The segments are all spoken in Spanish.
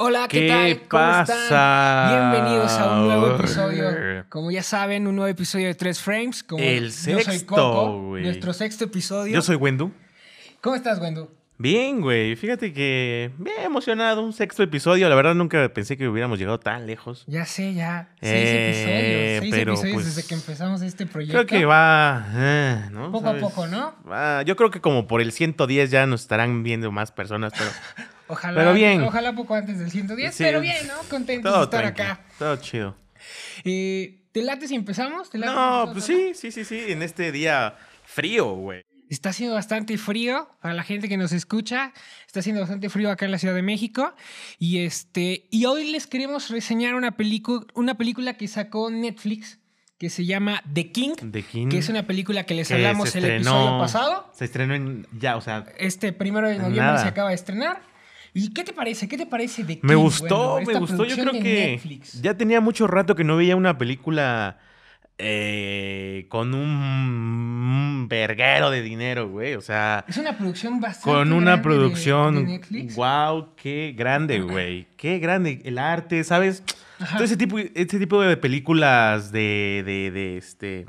Hola, ¿qué, tal? ¿Cómo pasa? están? Bienvenidos a un nuevo episodio. Como ya saben, un nuevo episodio de Tres Frames. Como El yo soy sexto, Coco, nuestro sexto episodio. Yo soy Wendu. ¿Cómo estás, Wendu? Bien, güey. Fíjate que bien emocionado. Un sexto episodio. La verdad nunca pensé que hubiéramos llegado tan lejos. Ya sé, ya. Seis Eh, episodios. Seis pero, episodios pues, desde que empezamos este proyecto. Creo que va... eh, ¿no? Poco a poco, ¿no? Yo creo que como por el 110 ya nos estarán viendo más personas, pero Ojalá, Pero bien. Ojalá poco antes del 110, Sí. pero bien, ¿no? Contentos de estar tranqui, acá. todo chido. Eh, ¿Te late si empezamos? ¿Te late si No, pues sí, sí, sí, sí. En este día frío, güey. Está haciendo bastante frío para la gente que nos escucha. Está haciendo bastante frío acá en la Ciudad de México. Y este y hoy les queremos reseñar una película una película que sacó Netflix que se llama The King, The King. que es una película que les que hablamos el estrenó- episodio pasado. Se estrenó en... Ya, o sea... Este primero de noviembre Nada. se acaba de estrenar. ¿Y qué te parece? ¿Qué te parece King? Me gustó, Bueno, me gustó. Yo producción creo de que Netflix. ya tenía mucho rato que no veía una película eh, con un verguero de dinero, güey. O sea, Es una producción bastante con una grande de- de producción. Netflix. wow, qué grande, güey. Qué grande. El arte, ¿sabes? Ajá. Todo ese tipo, ese tipo de películas de, de, de, este,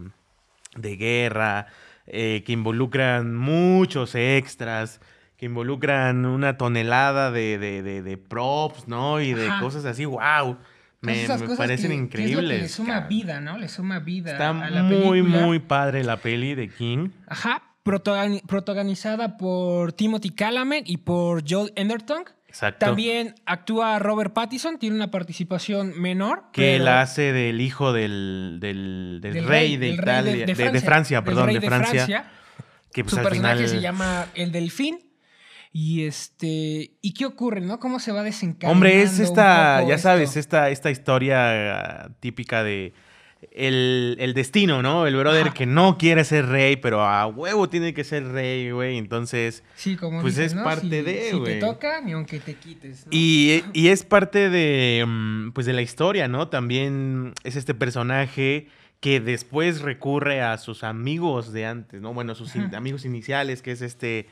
de guerra, eh, que involucran muchos extras, que involucran una tonelada de, de, de, de props, ¿no? Y de Ajá. cosas así, wow. Me, me parecen que- que increíbles. es le suma cabrón. vida, ¿no? Le suma vida Está a la muy, película. muy padre la peli de King. Ajá, protagoni- protagonizada por Timothy Chalamet y por Joel Enderton. Exacto. También actúa Robert Pattinson, tiene una participación menor. que la hace del hijo del, del, del del rey, de rey Italia, de, de Francia, perdón, de Francia. Que pues Su al personaje final. se llama El Delfín. Y este. ¿Y qué ocurre, no? ¿Cómo se va desencadenando? Hombre, es esta, ya esto? sabes, esta, esta historia ah, típica de el, el destino, ¿no? El brother Ajá. que no quiere ser rey, pero a huevo tiene que ser rey, güey. Entonces, Sí, como pues dices, es ¿no? parte Si- de, Si te toca, ni aunque te quites. ¿no? y, y es parte de, mm, pues de la historia, ¿no? También es este personaje que después recurre a sus amigos de antes, ¿no? Bueno, sus in- amigos iniciales, que es este,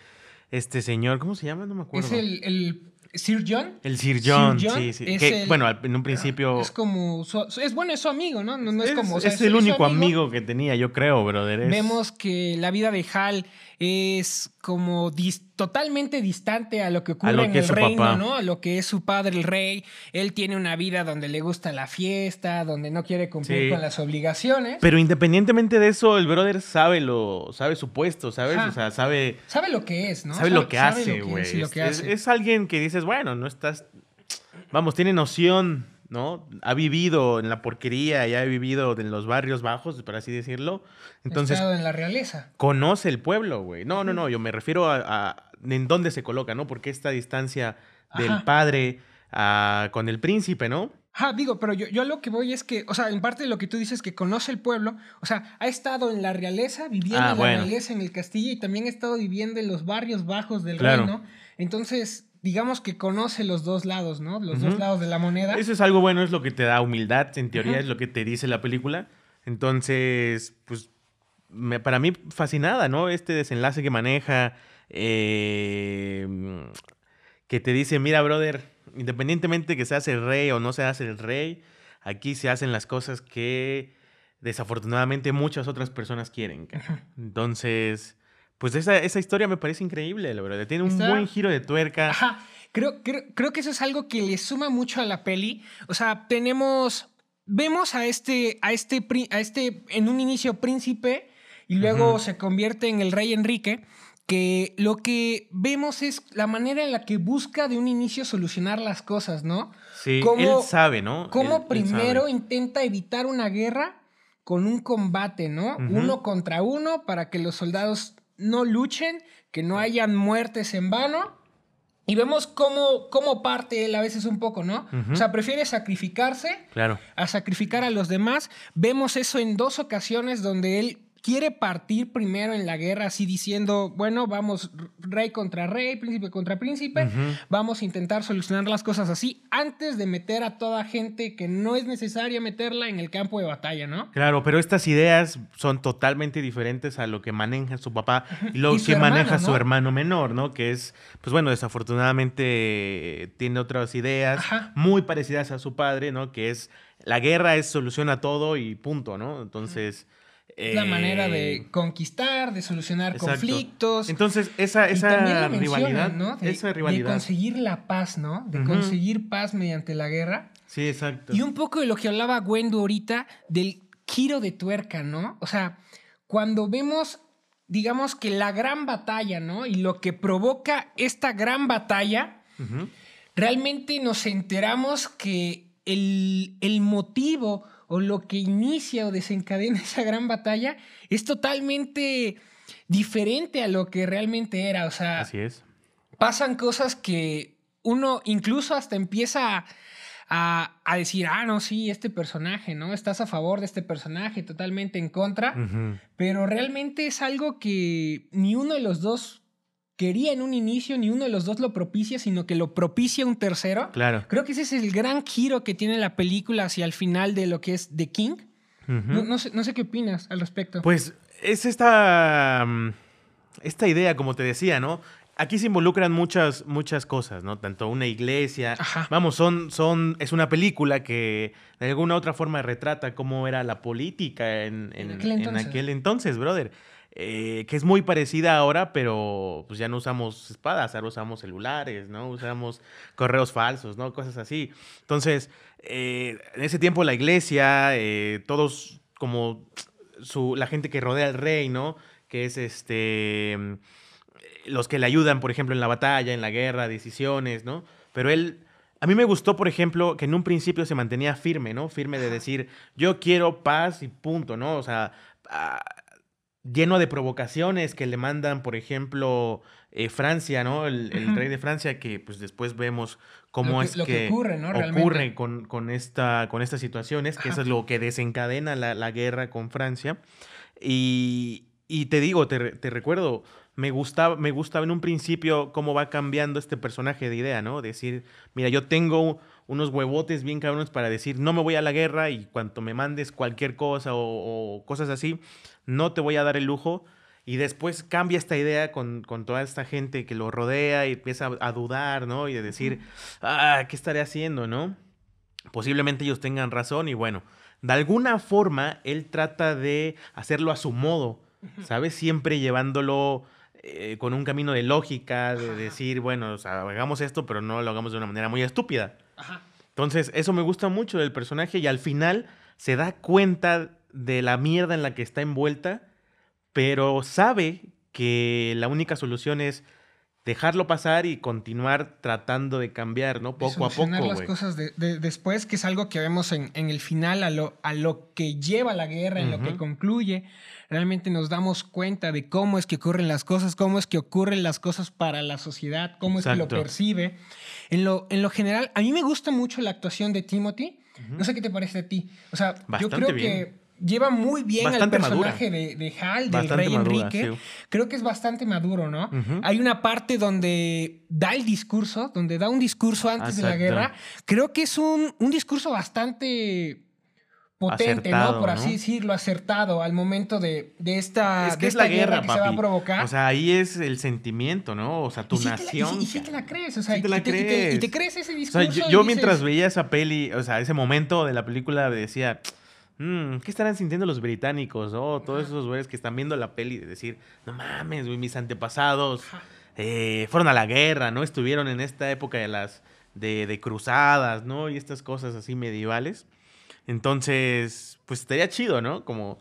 este señor, ¿cómo se llama? No me acuerdo. Es el, el Sir John. El Sir John, Sir John sí, sí. Que, el- bueno, en un principio... Es como. su- es bueno, es su amigo, ¿no? No, no es, es, como. o sea, es el único amigo. que tenía, yo creo, brother. Vemos que la vida de Hal es como dis- totalmente distante a lo que ocurre lo en el reino, papá. ¿no? A lo que es su padre, el rey. Él tiene una vida donde le gusta la fiesta, donde no quiere cumplir Sí. con las obligaciones. Pero independientemente de eso, el brother sabe lo, sabe su puesto, ¿sabes? O sea, sabe, Sabe lo que es, ¿no? sabe lo que sabe hace, güey. es es alguien que dices, bueno, no estás. Vamos, tiene noción, ¿no? Ha vivido en la porquería y ha vivido en los barrios bajos, por así decirlo. Entonces, Estado en la realeza. conoce el pueblo, güey. No, no, no, yo me refiero a, a en dónde se coloca, ¿no? Porque esta distancia del Ajá. padre ah, con el príncipe, ¿no? Ajá, digo, pero yo, yo a lo que voy es que, o sea, en parte de lo que tú dices que conoce el pueblo, o sea, ha estado en la realeza, viviendo Ah, en la bueno. realeza, en el castillo, y también ha estado viviendo en los barrios bajos del Claro. reino. Entonces, digamos que conoce los dos lados, ¿no? Los dos lados de la moneda. Eso es algo bueno, es lo que te da humildad, en teoría es lo que te dice la película. Entonces, pues, me- para mí fascinada, ¿no? Este desenlace que maneja, eh, que te dice, mira, brother, independientemente que seas el rey o no seas el rey, aquí se hacen las cosas que desafortunadamente muchas otras personas quieren. Entonces, pues esa, esa historia me parece increíble, la verdad. Tiene un Está- buen giro de tuerca. Ajá. Creo, creo, creo que eso es algo que le suma mucho a la peli. O sea, tenemos. Vemos a este, a este, a este en un inicio príncipe y luego se convierte en el rey Enrique. Que lo que vemos es la manera en la que busca de un inicio solucionar las cosas, ¿no? Sí, cómo- él sabe, ¿no? Cómo Él- primero intenta evitar una guerra con un combate, ¿no? Uno contra uno para que los soldados no luchen, que no hayan muertes en vano. Y vemos cómo, cómo parte él a veces un poco, ¿no? O sea, prefiere sacrificarse Claro. a sacrificar a los demás. Vemos eso en dos ocasiones donde él quiere partir primero en la guerra, así diciendo, bueno, vamos rey contra rey, príncipe contra príncipe, vamos a intentar solucionar las cosas así antes de meter a toda gente que no es necesaria meterla en el campo de batalla, ¿no? Claro, pero estas ideas son totalmente diferentes a lo que maneja su papá y lo que maneja su hermano menor, ¿no? Que es, pues bueno, desafortunadamente tiene otras ideas muy parecidas a su padre, ¿no? Que es la guerra es solución a todo y punto, ¿no? Entonces la manera de eh, conquistar, de solucionar conflictos. Entonces, esa, esa rivalidad, ¿no? De, esa rivalidad. De conseguir la paz, ¿no? De conseguir paz mediante la guerra. Sí, exacto. Y un poco de lo que hablaba Gwendo ahorita, del giro de tuerca, ¿no? O sea, cuando vemos, digamos que la gran batalla, ¿no? Y lo que provoca esta gran batalla, realmente nos enteramos que el, el motivo o lo que inicia o desencadena esa gran batalla es totalmente diferente a lo que realmente era. O sea, Así es. pasan cosas que uno incluso hasta empieza a, decir, ah, no, sí, este personaje, ¿no? Estás a favor de este personaje, totalmente en contra, pero realmente es algo que ni uno de los dos quería en un inicio, ni uno de los dos lo propicia, sino que lo propicia un tercero. Claro. Creo que ese es el gran giro que tiene la película hacia el final de lo que es The King. no, sé, no, sé, qué opinas al respecto. Pues es esta, mm, esta idea, como te decía, ¿no? Aquí se involucran muchas, muchas cosas, ¿no? Tanto una iglesia. Vamos, son, son, es una película que de alguna otra forma retrata cómo era la política en, en, en aquel entonces, brother. Eh, que es muy parecida ahora, pero pues ya no usamos espadas, ahora usamos celulares, ¿no? Usamos correos falsos, ¿no? Cosas así. Entonces, eh, en ese tiempo la iglesia, eh, todos como su, la gente que rodea al rey, ¿no? Que es este los que le ayudan, por ejemplo, en la batalla, en la guerra, decisiones, ¿no? Pero él, a mí me gustó, por ejemplo, que en un principio se mantenía firme, ¿no? Firme de decir, yo quiero paz y punto, ¿no? O sea, ah, lleno de provocaciones que le mandan, por ejemplo, eh, Francia, ¿no? El, rey de Francia, que pues después vemos cómo es que, ocurre, ¿no? ocurre con, con, esta, con estas situaciones, que eso es lo que desencadena la, guerra con Francia. Y, te digo, te, recuerdo, me gustaba, me gustaba en un principio cómo va cambiando este personaje de idea, ¿no? Decir, mira, yo tengo unos huevotes bien cabrones para decir, no me voy a la guerra y cuanto me mandes cualquier cosa o cosas así, no te voy a dar el lujo. Y después cambia esta idea con, toda esta gente que lo rodea y empieza a, dudar, ¿no? Y de decir, ah, ¿qué estaré haciendo, no? Posiblemente ellos tengan razón y bueno, de alguna forma él trata de hacerlo a su modo, ¿sabes? Siempre llevándolo eh, con un camino de lógica, de decir, bueno, o sea, hagamos esto, pero no lo hagamos de una manera muy estúpida. Entonces, eso me gusta mucho del personaje y al final se da cuenta de la mierda en la que está envuelta, pero sabe que la única solución es dejarlo pasar y continuar tratando de cambiar, ¿no? Poco a poco. las cosas de, después, que es algo que vemos en, el final, a lo, a lo que lleva la guerra, en lo que concluye. Realmente nos damos cuenta de cómo es que ocurren las cosas, cómo es que ocurren las cosas para la sociedad, cómo es que lo percibe. En lo, en lo general, a mí me gusta mucho la actuación de Timothy. No sé qué te parece a ti. O sea, yo creo que lleva muy bien al personaje de, Hal, del rey Enrique. Creo que es bastante maduro, ¿no? Hay una parte donde da el discurso, donde da un discurso antes de la guerra. Creo que es un, un discurso bastante potente, ¿no? Por así decirlo, acertado al momento de, de esta, es que es la guerra, que se va a provocar. O sea, ahí es el sentimiento, ¿no? O sea, tu nación. y, sí, te la crees, o sea, y, te la crees. Y te, crees ese discurso. O sea, yo, mientras veía esa peli, o sea, ese momento de la película decía, Mm, ¿Qué estarán sintiendo los británicos? Oh, todos esos güeyes que están viendo la peli de decir, no mames, mis antepasados eh, fueron a la guerra, ¿no? Estuvieron en esta época de las de, cruzadas, ¿no? Y estas cosas así medievales. Entonces, pues estaría chido, ¿no? Como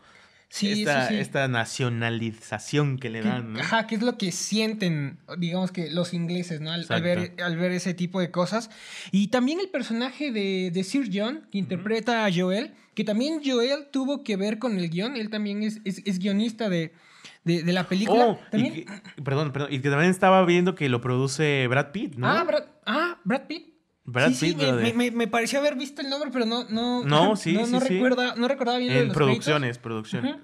Sí, esta, esta nacionalización que le dan. ¿no? Ajá, que es lo que sienten, digamos que los ingleses, ¿no? Al, ver, al ver ese tipo de cosas. Y también el personaje de, Sir John, que interpreta a Joel, que también Joel tuvo que ver con el guion, él también es, es, guionista de, de, la película. Oh, ¿También? perdón, perdón, y que también estaba viendo que lo produce Brad Pitt, ¿no? Ah, Brad, ah, Brad Pitt. Brad sí, Pitt, sí, me, me, pareció haber visto el nombre, pero no, no, no, sí, no, sí, no, recuerda, no recordaba bien. En producciones, producciones.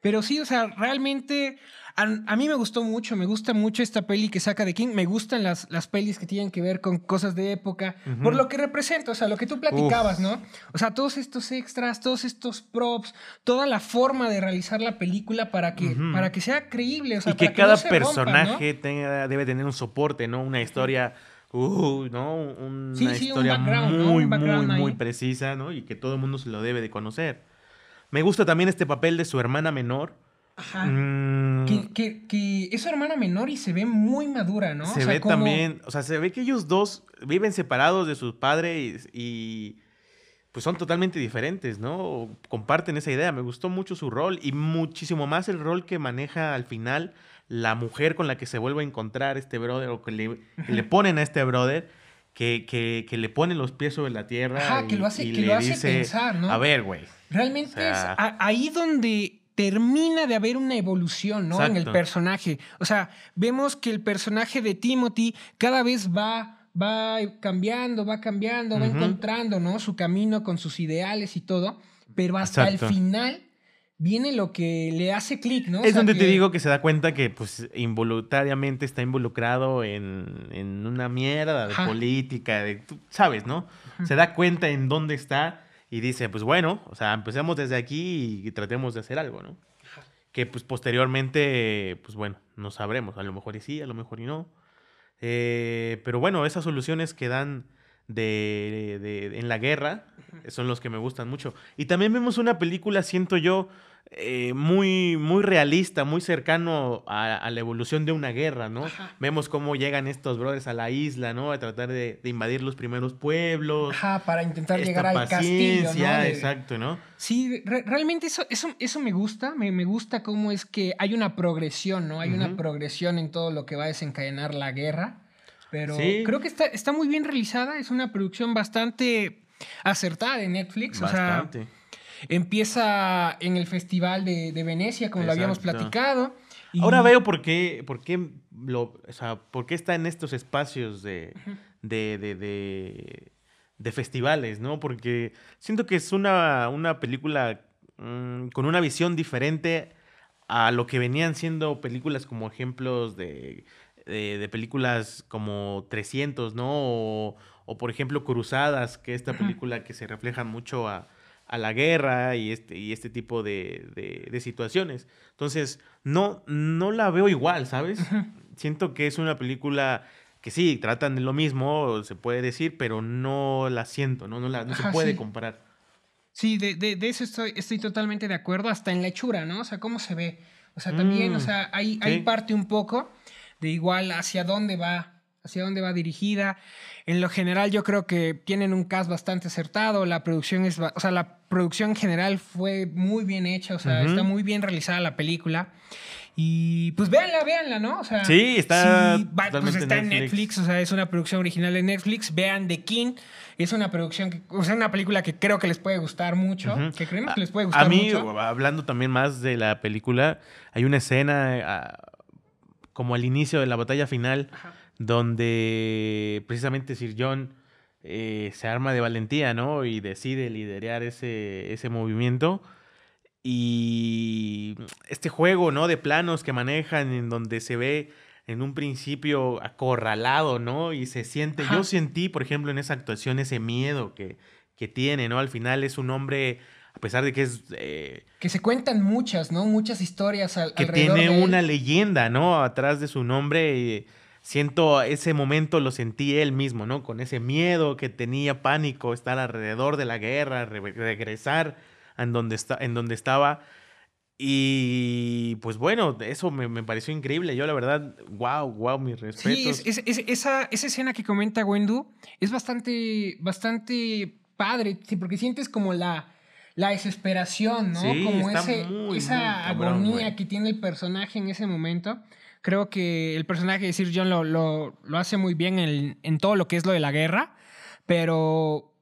Pero sí, o sea, realmente a, mí me gustó mucho, me gusta mucho esta peli que saca de King. Me gustan las, las pelis que tienen que ver con cosas de época, por lo que representa, o sea, lo que tú platicabas, ¿no? O sea, todos estos extras, todos estos props, toda la forma de realizar la película para que, para que sea creíble. O sea, y que cada personaje tenga, debe tener un soporte, ¿no? Una historia. Uh, ¿no? Una historia muy, muy, muy precisa, ¿no? Y que todo el mundo se lo debe de conocer. Me gusta también este papel de su hermana menor, Ajá. Mm. Que, es su hermana menor y se ve muy madura, ¿no? Se ve también, o sea, se ve que ellos dos viven separados de sus padres y, pues son totalmente diferentes, ¿no? Comparten esa idea. Me gustó mucho su rol y muchísimo más el rol que maneja al final la mujer con la que se vuelve a encontrar este brother o que le, ponen a este brother. Que, que, le ponen los pies sobre la tierra. Ajá, que lo hace, que lo hace pensar, ¿no? A ver, güey. Realmente es ahí donde termina de haber una evolución, ¿no? En el personaje. O sea, vemos que el personaje de Timothy cada vez va, va cambiando, va cambiando, va encontrando, ¿no? Su camino con sus ideales y todo. Pero hasta el final viene lo que le hace clic, ¿no? Es donde te digo que se da cuenta que, pues, involuntariamente está involucrado en, una mierda de política, de, sabes, ¿no? Se da cuenta en dónde está y dice, pues bueno, o sea, empecemos desde aquí y, tratemos de hacer algo, ¿no? Que pues posteriormente, pues bueno, no sabremos, a lo mejor y sí, a lo mejor y no. Eh, pero bueno, esas soluciones que dan de, de, en la guerra son los que me gustan mucho. Y también vemos una película, siento yo, eh, muy, muy realista, muy cercano a, la evolución de una guerra, ¿no? Vemos cómo llegan estos brothers a la isla, ¿no? A tratar de, invadir los primeros pueblos. Ajá, para intentar llegar al castillo, ¿no? exacto, ¿no? Sí, realmente eso, eso, eso me gusta, me, me, gusta cómo es que hay una progresión, ¿no? Hay una progresión en todo lo que va a desencadenar la guerra. Pero creo que está, está muy bien realizada, es una producción bastante acertada de Netflix. Bastante. O sea, Empieza en el Festival de, Venecia, como lo habíamos platicado. Ahora veo por qué, por qué, lo, o sea, por qué está en estos espacios de, de, de, festivales, ¿no? Porque siento que es una, una película mm, con una visión diferente a lo que venían siendo películas como ejemplos de, de, películas como 300, ¿no? O, o, por ejemplo Cruzadas, que esta película que se refleja mucho a, a la guerra y este, y este tipo de, situaciones. Entonces, no, no la veo igual, ¿sabes? Siento que es una película que sí, tratan de lo mismo, se puede decir, pero no la siento, no, no, la, no se puede comparar. Sí, de, de, eso estoy, estoy totalmente de acuerdo, hasta en la hechura, ¿no? O sea, cómo se ve. O sea, también, o mm, sea, hay, hay parte un poco de igual hacia dónde va hacia dónde va dirigida. En lo general yo creo que tienen un cast bastante acertado, la producción es, o sea, la producción en general fue muy bien hecha, o sea, está muy bien realizada la película. Y pues véanla, véanla, ¿no? O sea, sí, está, pues está en Netflix, o sea, es una producción original de Netflix. Vean The King, es una producción, que, o sea, una película que creo que les puede gustar mucho, que creemos que les puede gustar mucho. A mí, hablando también más de la película, hay una escena ah, como al inicio de la batalla final donde precisamente Sir John eh, se arma de valentía, ¿no? Y decide liderar ese, ese movimiento. Y este juego, ¿no? De planos que manejan en donde se ve en un principio acorralado, ¿no? Y se siente, yo sentí, por ejemplo, en esa actuación ese miedo que, que tiene, ¿no? Al final es un hombre, a pesar de que es... Eh, que se cuentan muchas, ¿no? Muchas historias al, que tiene una leyenda, ¿no? Atrás de su nombre siento ese momento lo sentí él mismo, ¿no? Con ese miedo que tenía, pánico, estar alrededor de la guerra, regresar en donde, está, en donde estaba. Y pues bueno, eso me, pareció increíble. Yo la verdad, wow, wow, mis respetos. Sí, esa, esa escena que comenta Wendu es bastante, bastante padre, sí, porque sientes como la, la desesperación, ¿no? como ese, esa agonía que tiene el personaje en ese momento. Creo que el personaje de Sir John lo, lo, hace muy bien en, en, todo lo que es lo de la guerra, pero...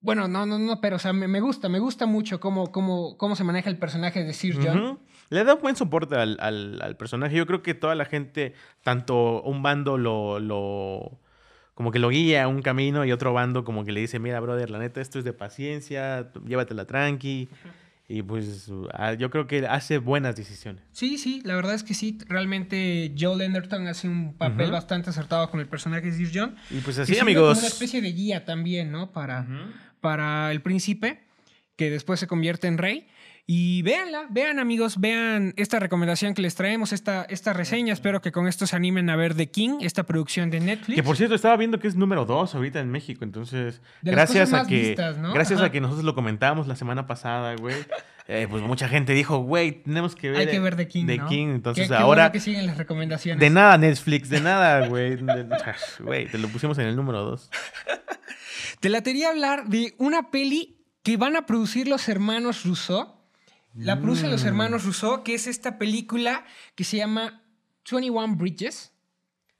Bueno, no, no, no, pero o sea, me, gusta, me gusta mucho cómo, cómo, cómo se maneja el personaje de Sir John. Le da buen soporte al, al, personaje. Yo creo que toda la gente, tanto un bando lo, lo, como que lo guía a un camino y otro bando como que le dice, mira, brother, la neta, esto es de paciencia, llévatela tranqui. Y pues ah, yo creo que hace buenas decisiones. Sí, sí, la verdad es que sí. Realmente Joel Enderton hace un papel bastante acertado con el personaje de Sir John. Y pues así, amigos. Como una especie de guía también, ¿no? Para, para el príncipe, que después se convierte en rey. Y véanla, vean amigos, vean esta recomendación que les traemos, esta, esta reseña. Espero que con esto se animen a ver The King, esta producción de Netflix. Que por cierto, estaba viendo que es número 2 ahorita en México, entonces De gracias a que vistas, ¿no? gracias Ajá. a que nosotros lo comentamos la semana pasada, güey. eh, pues mucha gente dijo, güey, tenemos que ver Hay que ver The King, The ¿no? King, entonces Qué- qué ahora bueno que siguen las recomendaciones. de nada Netflix, de nada, güey. Güey, te lo pusimos en el número 2. Te la quería hablar de una peli que van a producir los hermanos Rousseau. La producen los Mm. hermanos Rousseau, que es esta película que se llama 21 Bridges.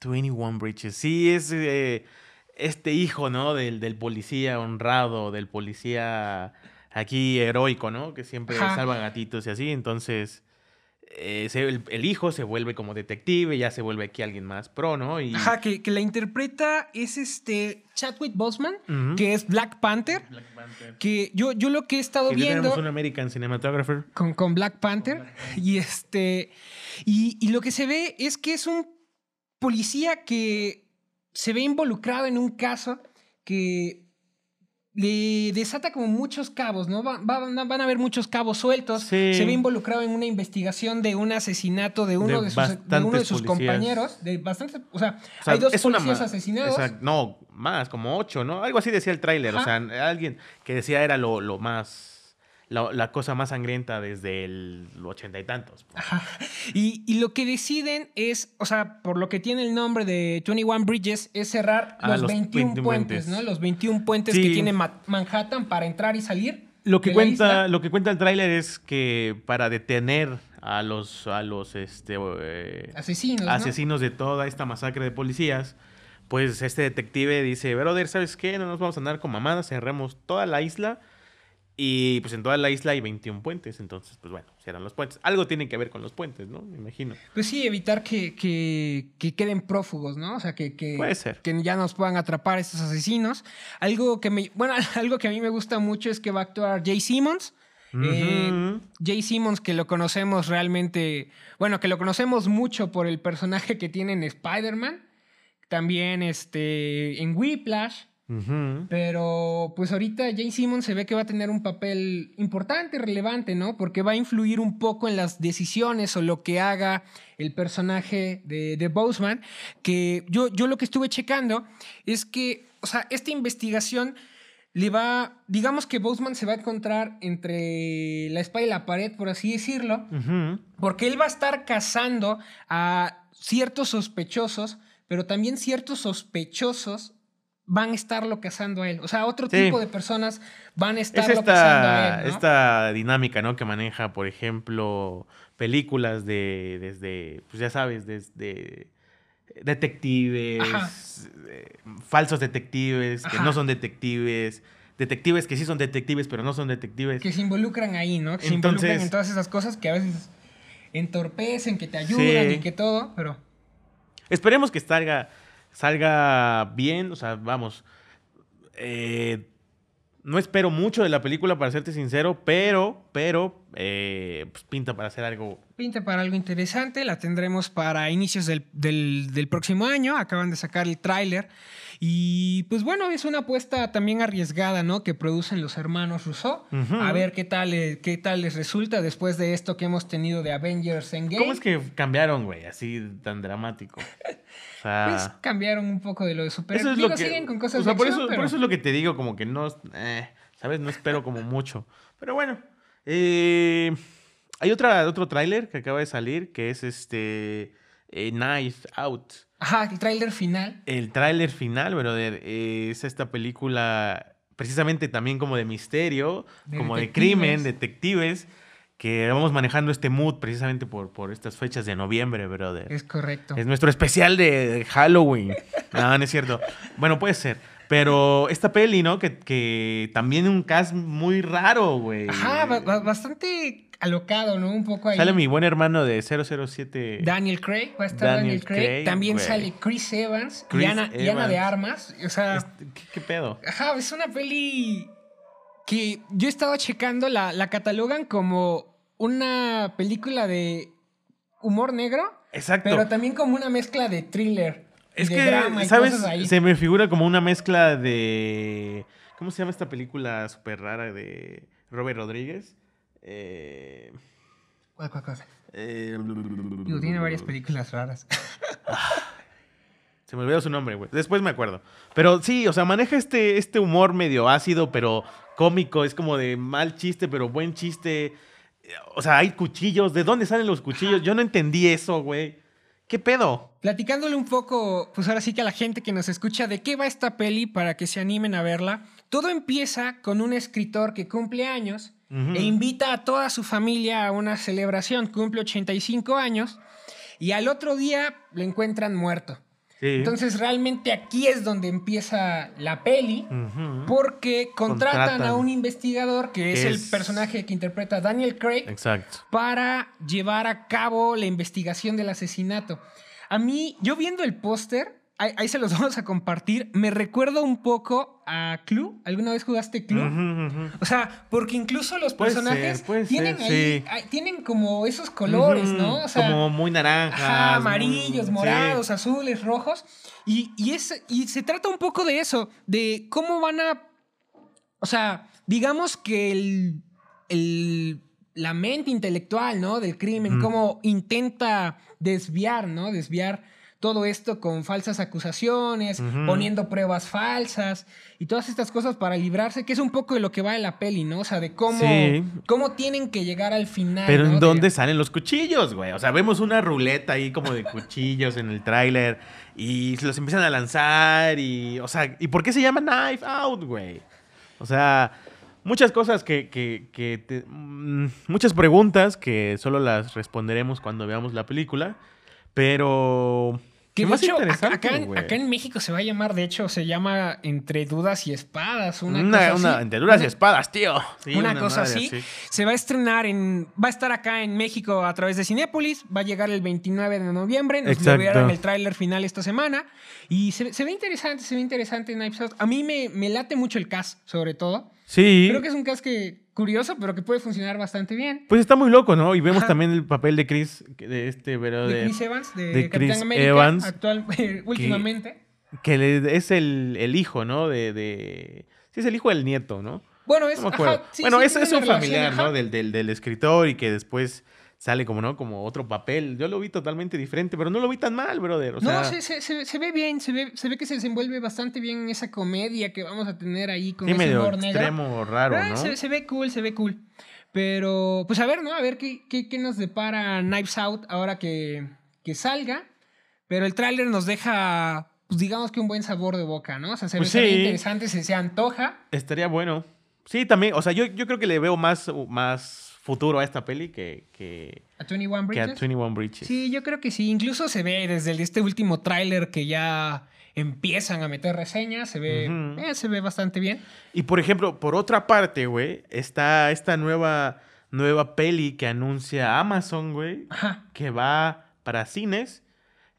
21 Bridges. Sí, es eh, este hijo, ¿no? Del, del policía honrado, del policía aquí heroico, ¿no? Que siempre Ajá. salva gatitos y así. Entonces, eh, se- el, el hijo se vuelve como detective, ya se vuelve aquí alguien más pro, ¿no? Y, Ajá, que, que la interpreta es este Chadwick Boseman, que es Black Panther. Que yo, yo lo que he estado que viendo tenemos un American Cinematographer. con, con Black Panther. Y este. Y, y lo que se ve es que es un policía que se ve involucrado en un caso que le desata como muchos cabos, ¿no? Va- va- van a haber muchos cabos sueltos. Sí. Se ve involucrado en una investigación de un asesinato de uno De de, sus, de uno de sus compañeros. De bastantes, o sea, O sea, hay dos policías asesinados. No, más, como ocho, ¿no? Algo así decía el tráiler. O sea, alguien que decía era lo, lo más. La, la cosa más sangrienta desde el ochenta y tantos. Ajá. Y, y lo que deciden es, o sea, por lo que tiene el nombre de 21 Bridges, es cerrar Ah, los, los 21 20 puentes, puentes. ¿no? Los 21 puentes Sí. que tiene Ma- Manhattan para entrar y salir. Lo que cuenta, lo que cuenta el tráiler es que para detener a los, a los este, eh, Asesinos. ¿no? asesinos de toda esta masacre de policías, pues este detective dice, brother, ¿sabes qué? No nos vamos a andar con mamadas, cerremos toda la isla. Y pues en toda la isla hay 21 puentes, entonces pues bueno, cierran los puentes. Algo tiene que ver con los puentes, ¿no? Me imagino. Pues sí, evitar que, que- que queden prófugos, ¿no? O sea, que, que, Puede ser. que ya nos puedan atrapar estos asesinos. Algo que me, bueno, algo que a mí me gusta mucho es que va a actuar Jay Simmons. Eh. Jay Simmons, que lo conocemos realmente, bueno, que lo conocemos mucho por el personaje que tiene en Spider-Man, también este, en Whiplash, Pero pues ahorita Jay Simmons se ve que va a tener un papel importante, relevante, ¿no? Porque va a influir un poco en las decisiones o lo que haga el personaje de, de Boseman, que yo, yo lo que estuve checando es que, o sea, esta investigación le va, digamos que Boseman se va a encontrar entre la espada y la pared, por así decirlo, porque él va a estar cazando a ciertos sospechosos, pero también ciertos sospechosos van a estarlo cazando a él. O sea, otro Sí. tipo de personas van a Es estarlo cazando a él. ¿no? esta dinámica, ¿no? Que maneja, por ejemplo, películas de, desde, pues ya sabes, desde detectives, eh, falsos detectives, que no son detectives, detectives que sí son detectives, pero no son detectives. Que se involucran ahí, ¿no? Que se involucran en todas esas cosas que a veces entorpecen, que te ayudan Sí. y que todo, pero... Esperemos que salga, salga bien, o sea, vamos. eh, no espero mucho de la película, para serte sincero, pero, pero, eh, pues pinta para hacer algo Pinta para algo interesante, la tendremos para inicios del, del- del próximo año, acaban de sacar el tráiler y pues bueno, es una apuesta también arriesgada, ¿no? Que producen los hermanos Rousseau, a ver qué tal, eh, qué tal les resulta después de esto que hemos tenido de Avengers Endgame. ¿Cómo es que cambiaron, güey? Así tan dramático. O sea, Pues cambiaron un poco de lo de super. eso es Digo, lo que. siguen con cosas o sea, de por, acción, eso, por pero- eso es lo que te digo, como que no. eh, ¿Sabes? No espero como mucho. Pero bueno. eh, hay otra, otro tráiler que acaba de salir que es este. Eh, Knife Out. Ajá, el tráiler final. El tráiler final, brother, eh, es esta película precisamente también como de misterio, De como de crimen, detectives, que vamos manejando este mood precisamente por, por estas fechas de noviembre, brother. Es correcto. Es nuestro especial de Halloween. No, no es cierto. Bueno, puede ser. Pero esta peli, ¿no? Que, que también un cast muy raro, güey. Ajá, ba- ba- bastante alocado, ¿no? Un poco ahí. Sale mi buen hermano de 007. Daniel Craig, va a estar Daniel, Daniel Craig. Craig, También sale Chris Evans y, Chris Ana, y Ana de. Armas. O sea, Este, ¿qué, qué pedo? ajá, es una peli que yo he estado checando, la, la catalogan como una película de humor negro, Exacto. pero también como una mezcla de thriller. Es que, ¿sabes? Se me figura como una mezcla de. ¿Cómo se llama esta película súper rara de Robert Rodríguez? Eh, ¿Cuál, cuál cosa? eh, Digo, tiene varias películas raras. Se me olvidó su nombre, güey. Después me acuerdo. Pero sí, o sea, maneja este, este humor medio ácido, pero cómico. Es como de mal chiste, pero buen chiste. O sea, hay cuchillos. ¿De dónde salen los cuchillos? Yo no entendí eso, güey. ¿Qué pedo? Platicándole un poco, pues ahora sí que a la gente que nos escucha, de qué va esta peli para que se animen a verla. Todo empieza con un escritor que cumple años e invita a toda su familia a una celebración. Cumple 85 años y al otro día lo encuentran muerto. Sí. Entonces realmente aquí es donde empieza la peli. Porque contratan, Contratan. a un investigador que es, el personaje que interpreta Daniel Craig Exacto. para llevar a cabo la investigación del asesinato. A mí, yo viendo el póster, ahí, ahí se los vamos a compartir, me recuerda un poco a Clue. ¿Alguna vez jugaste Clue? O sea, porque incluso los Puede personajes ser, puede tienen ser, ahí, sí. ahí- tienen como esos colores, ¿no? O sea, como muy naranjas. Ajá, muy- amarillos, sí. morados, azules, rojos. Y, y, es, y se trata un poco de eso, de cómo van a... O sea, digamos que el, el- la mente intelectual, ¿no? Del crimen, cómo intenta desviar, ¿no? Desviar todo esto con falsas acusaciones, poniendo pruebas falsas y todas estas cosas para librarse, que es un poco de lo que va de la peli, ¿no? O sea, de cómo, Sí. cómo tienen que llegar al final. Pero ¿no? ¿en De- dónde salen los cuchillos, güey? O sea, vemos una ruleta ahí como de cuchillos en el tráiler y se los empiezan a lanzar y, o sea, ¿y por qué se llama Knife Out, güey? O sea, muchas cosas que, que, que te- mm, muchas preguntas que solo las responderemos cuando veamos la película, pero... Que ¿qué de más hecho, acá, interesante, acá en, acá en México se va a llamar, de hecho, se llama Entre Dudas y Espadas. Una, Una, cosa una, así. entre duras y espadas, tío. Sí, una cosa madre así. Se va a estrenar en. Va a estar acá en México a través de Cinépolis. Va a llegar el 29 de noviembre. Nos liberaron el tráiler final esta semana. Y se, se ve interesante, se ve interesante Knives Out. A mí me, me late mucho el cast, sobre todo. Sí. Creo que es un cast que, curioso, pero que puede funcionar bastante bien. Pues está muy loco, ¿no? Y vemos Ajá. también el papel de Chris, de este, pero De de, Chris Evans, de, de Capitán Chris América, Evans, actual, últimamente. que es el, el hijo, ¿no? De, de... Sí, es el hijo del nieto, ¿no? Bueno, es. No me acuerdo. ajá, sí, bueno, sí, es, un relación, familiar, ajá. ¿no? Del, del, del escritor y que después sale como, ¿no? Como otro papel. Yo lo vi totalmente diferente, pero no lo vi tan mal, brother. O no, sea, se, se- se- se ve bien, se ve, se ve que se desenvuelve bastante bien en esa comedia que vamos a tener ahí con sí, ese medio humor negro. extremo, raro, Ah, ¿no? se, ve cool, se ve cool. Pero, pues a ver, ¿no? A ver qué, qué, qué nos depara Knives Out ahora que, que salga. Pero el tráiler nos deja, pues digamos que un buen sabor de boca, ¿no? O sea, se Pues ve, se ve sí. interesante, se, se antoja. Estaría bueno. Sí, también, o sea, yo, yo creo que le veo más, más futuro a esta peli que, que, A 21 que a Bridges. 21 Bridges. Sí, yo creo que sí. Incluso se ve desde este último tráiler que ya empiezan a meter reseñas, se ve, eh, se ve bastante bien. Y por ejemplo, por otra parte, güey, está esta nueva, nueva peli que anuncia Amazon, güey, que va para cines,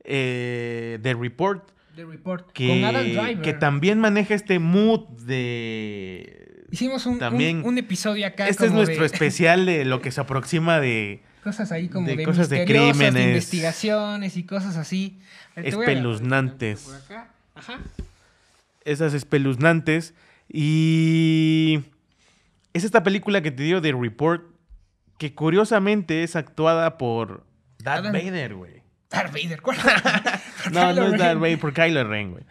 eh, The Report, The Report. que, con Adam Driver. que también maneja este mood de... Hicimos un, un- también- un episodio acá. Este es nuestro de especial de lo que se aproxima de... Cosas ahí como de de, cosas de crímenes. investigaciones y cosas así. Espeluznantes. por acá. Ajá. Esas espeluznantes. Y... Es esta película que te digo de Report, que curiosamente es actuada por Darth Adam- Vader, güey. Darth Vader. ¿cuál? No, Kylo no es. Darth Vader, por Kylo Ren, güey.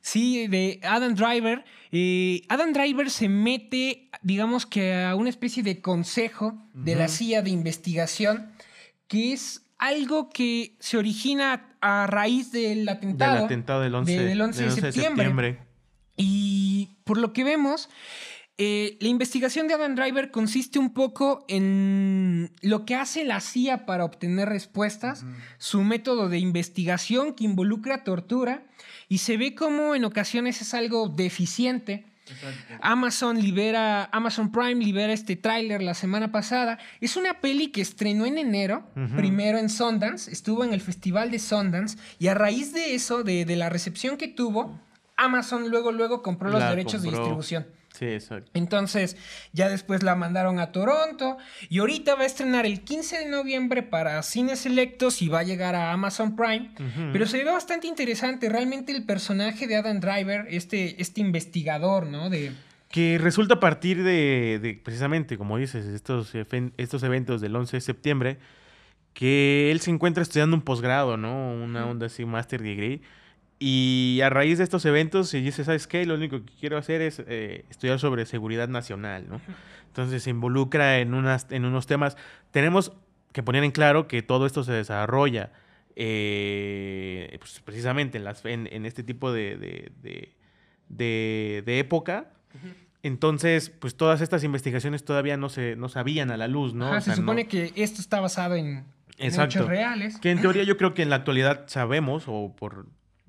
Sí, de Adam Driver. Eh, Adam Driver se mete, digamos que a una especie de consejo de la. CIA de investigación, que es algo que se origina a raíz del atentado. Del atentado del 11, de- del 11 de septiembre. Y por lo que vemos, eh, la investigación de Adam Driver consiste un poco en lo que hace la CIA para obtener respuestas, su método de investigación que involucra tortura y se ve como en ocasiones es algo deficiente. Amazon libera, Amazon Prime libera este tráiler la semana pasada. Es una peli que estrenó en enero, primero en Sundance, estuvo en el festival de Sundance y a raíz de eso, de, de la recepción que tuvo, Amazon luego luego compró los La derechos de distribución. Sí, exacto. Entonces, ya después la mandaron a Toronto y ahorita va a estrenar el 15 de noviembre para cines selectos y va a llegar a Amazon Prime. Pero se ve bastante interesante. Realmente el personaje de Adam Driver, este, este investigador, ¿no? De, Que resulta a partir de, de, precisamente, como dices, estos, estos eventos del 11 de septiembre, que él se encuentra estudiando un posgrado, ¿no? Una onda así, master degree. Y a raíz de estos eventos se dice, ¿sabes qué? Lo único que quiero hacer es eh, estudiar sobre seguridad nacional, ¿no? Entonces se involucra en, unas, en unos temas. Tenemos que poner en claro que todo esto se desarrolla eh, pues, precisamente en, las, en, en este tipo de, de, de- época. Entonces, pues todas estas investigaciones todavía no se no sabían a la luz, ¿no? Ajá, O sea, se no- supone que esto está basado en, hechos reales. que en teoría yo creo que en la actualidad sabemos, o por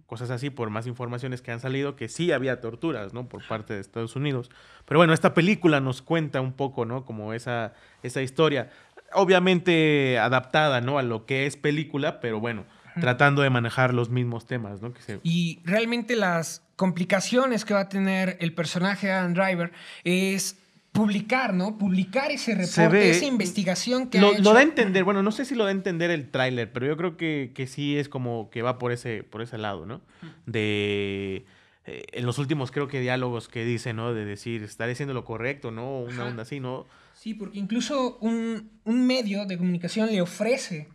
cosas así, por más informaciones que han salido, que sí había torturas, ¿no? Por parte de Estados Unidos. Pero bueno, esta película nos cuenta un poco, ¿no? Como esa, esa historia. Obviamente adaptada, ¿no? A lo que es película, pero bueno, tratando de manejar los mismos temas, ¿no? Que se... Y realmente las complicaciones que va a tener el personaje de Adam Driver es publicar, ¿no? Publicar ese Se reporte, ve- esa investigación que Lo, ha lo hecho. da a entender, bueno, no sé si lo da a entender el tráiler, pero yo creo que, que sí es como que va por ese, por ese lado, ¿no? De eh, en los últimos creo que diálogos que dice, ¿no? De decir, estaré haciendo lo correcto, ¿no? Una Ajá. onda así, ¿no? Sí, porque incluso un, un medio de comunicación le ofrece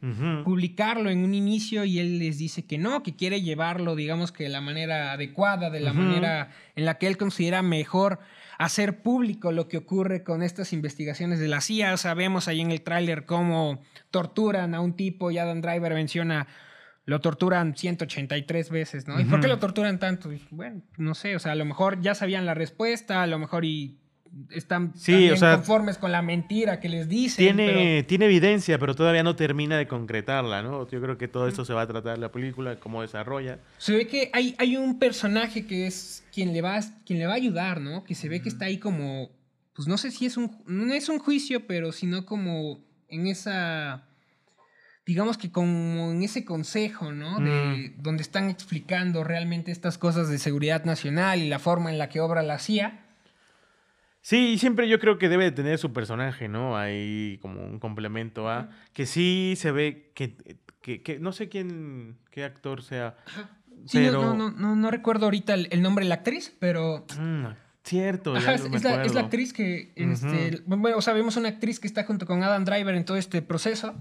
publicarlo en un inicio y él les dice que no, que quiere llevarlo, digamos que de la manera adecuada, de la manera en la que él considera mejor hacer público lo que ocurre con estas investigaciones de la CIA. Sabemos ahí en el tráiler cómo torturan a un tipo y Adam Driver menciona lo torturan 183 veces, ¿no? ¿Y por qué lo torturan tanto? Bueno, no sé, o sea, a lo mejor ya sabían la respuesta, a lo mejor y están Sí, también o sea, conformes con la mentira que les dicen. Tiene, pero- tiene evidencia, pero todavía no termina de concretarla, ¿no? Yo creo que todo esto se va a tratar la película, cómo desarrolla. Se ve que hay, hay un personaje que es quien le, va, a- quien le va a ayudar, ¿no? Que se ve que está ahí como, pues no sé si es un, no es un juicio, pero sino como en esa, digamos que como en ese consejo, ¿no? De, donde están explicando realmente estas cosas de seguridad nacional y la forma en la que obra la CIA. Sí, y siempre yo creo que debe de tener su personaje, ¿no? Ahí como un complemento a... Que sí se ve que, que, que- no sé quién, qué actor sea, Sí, no- pero... no, no, no, no recuerdo ahorita el, el nombre de la actriz, pero Mm, cierto, Ajá, es, me es la, es la acuerdo. actriz que, este, bueno, o sea, vemos una actriz que está junto con Adam Driver en todo este proceso.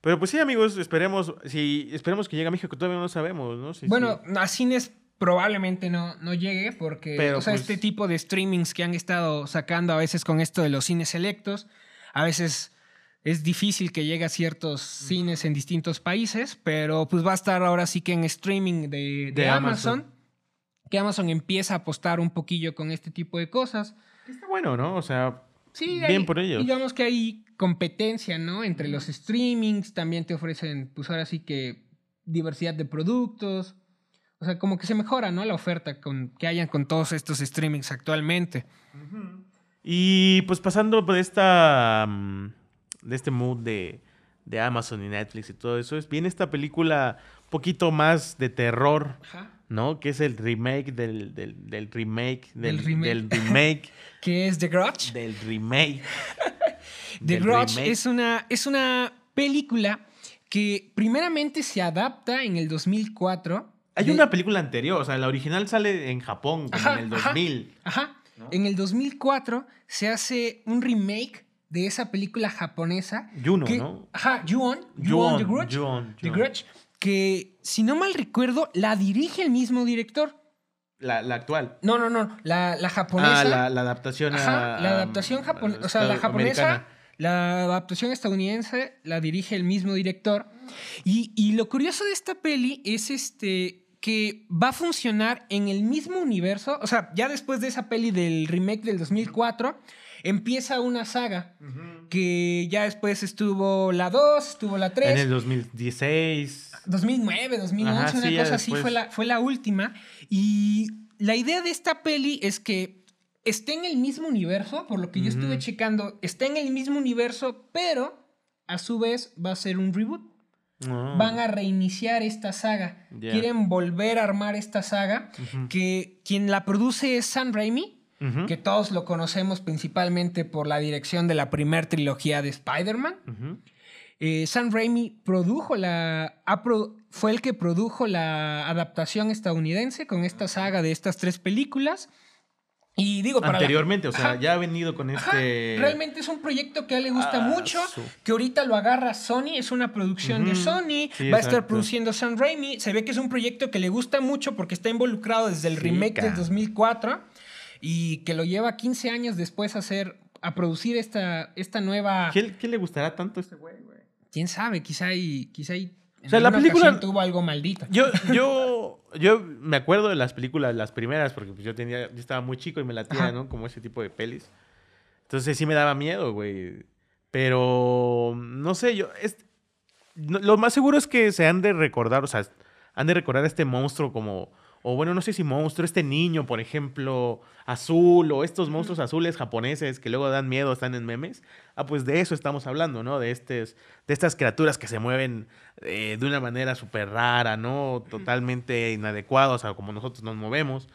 Pero pues sí, amigos, esperemos, si, esperemos que llegue a México, todavía no sabemos, ¿no? Bueno, sí. a cines probablemente no, no llegue porque, Pero, o sea, pues- este tipo de streamings que han estado sacando a veces con esto de los cines selectos, a veces es difícil que llegue a ciertos cines en distintos países, pero pues va a estar ahora sí que en streaming de, de De Amazon, Amazon. que Amazon empieza a apostar un poquillo con este tipo de cosas. Está bueno, ¿no? O sea, Sí, Bien hay- por ellos. Digamos que hay competencia, ¿no? Entre los streamings, también te ofrecen, pues ahora sí que diversidad de productos. O sea, como que se mejora, ¿no? La oferta con, que hayan con todos estos streamings actualmente. Y pues pasando por esta mm, de este mood de, de Amazon y Netflix y todo eso, es viene esta película un poquito más de terror, Ajá. ¿no? Que es el remake del, del, del remake, del, Del remake. del remake, Que es The Grudge. del remake. The Grudge remake. es una, es una película que primeramente se adapta en el 2004. Hay de- una película anterior, o sea, la original sale en Japón, como Ajá, en el ajá. 2000. Ajá. ¿no? En el 2004 se hace un remake de esa película japonesa. Juno, que- ¿no? Ajá, Ju-on. Ju-on, The Grudge. Ju-on, The Ju-on. Grudge, Que, si no mal recuerdo, la dirige el mismo director. La, la actual. No, no, no. La, la japonesa. Ah, la, la adaptación Ajá, a... la adaptación japonesa. O sea, la japonesa. americana. La adaptación estadounidense la dirige el mismo director. Y, y lo curioso de esta peli es este que va a funcionar en el mismo universo. O sea, ya después de esa peli del remake del 2004, empieza una saga. Que ya después estuvo la 2, estuvo la 3. En el 2016. 2009, 2011, Ajá, una sí, cosa así fue la, fue la última. Y la idea de esta peli es que esté en el mismo universo, por lo que yo estuve checando, está en el mismo universo, pero a su vez va a ser un reboot. Ah. Van a reiniciar esta saga. Quieren volver a armar esta saga, que quien la produce es Sam Raimi. Que todos lo conocemos principalmente por la dirección de la primer trilogía de Spider-Man. Ujú. Eh, Sam Raimi produjo la, pro- fue el que produjo la adaptación estadounidense con esta saga de estas tres películas. Y digo, para la- Anteriormente, o sea, Ajá. ya ha venido con Ajá, este. Realmente es un proyecto que a él le gusta Ah, mucho, su- que ahorita lo agarra Sony, es una producción de. Sony, Sí, va a estar produciendo Sam Raimi, se ve que es un proyecto que le gusta mucho porque está involucrado desde el remake del ca. 2004 y que lo lleva 15 años después a hacer, a producir esta, esta nueva... ¿Qué, qué le gustará tanto a este güey, güey? ¿Quién sabe? Quizá y, quizá y en O sea, la película- tuvo algo maldito. Yo, yo, yo me acuerdo de las películas, las primeras, porque pues yo tenía, yo estaba muy chico y me latía, Ajá. ¿no? Como ese tipo de pelis. Entonces sí me daba miedo, güey. Pero no sé, yo. es- no- lo más seguro es que se han de recordar, o sea, han de recordar a este monstruo como. O bueno, no sé si monstruo, este niño, por ejemplo, azul, o estos monstruos azules japoneses que luego dan miedo, están en memes. Ah, pues de eso estamos hablando, ¿no? De, estes, de estas criaturas que se mueven eh, de una manera súper rara, ¿no? Totalmente inadecuados a como nosotros nos movemos.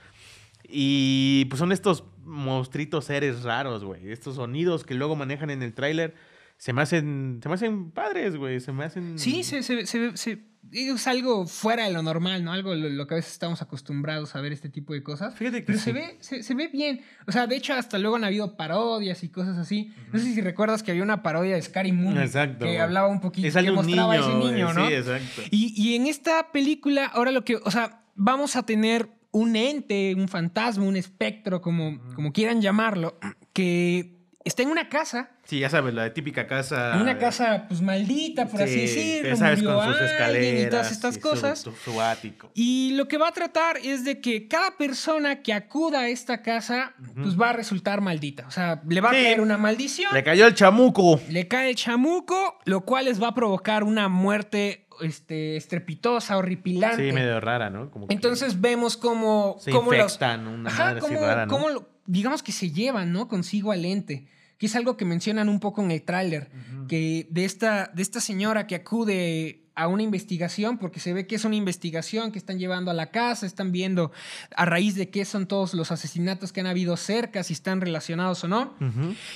Y pues son estos monstruitos seres raros, güey. Estos sonidos que luego manejan en el tráiler. Se me hacen. Se me hacen padres, güey. Se me hacen. Sí, se, se- se- se- es algo fuera de lo normal, ¿no? Algo lo, lo que a veces estamos acostumbrados a ver este tipo de cosas. Fíjate que Pero sí. se, ve, se, se ve bien. O sea, de hecho, hasta luego han habido parodias y cosas así. No sé si recuerdas que había una parodia de Scary Moon Exacto, que hablaba un poquito, que mostraba a ese niño. ¿no? Sí, exacto. Y, y en esta película, ahora lo que, o sea, vamos a tener un ente, un fantasma, un espectro, como, como quieran llamarlo, que está en una casa, Sí, ya sabes, la típica casa. en una casa pues maldita, por así Sí, decirlo, ya sabes, con sus escaleras. y todas estas y cosas. Su, su ático. Y lo que va a tratar es de que cada persona que acuda a esta casa, pues va a resultar maldita. O sea, le va a caer una maldición. Le cayó el chamuco. Le cae el chamuco, lo cual les va a provocar una muerte este, estrepitosa, horripilante. Sí, medio rara, ¿no? Como que Entonces vemos cómo, se cómo los- infectan, una Ajá, madre así cómo- rara, ¿no? cómo lo- digamos que se llevan, ¿no? Consigo al ente. Que es algo que mencionan un poco en el tráiler. Que de esta, de esta señora que acude a una investigación, porque se ve que es una investigación que están llevando a la casa, están viendo a raíz de qué son todos los asesinatos que han habido cerca, si están relacionados o no.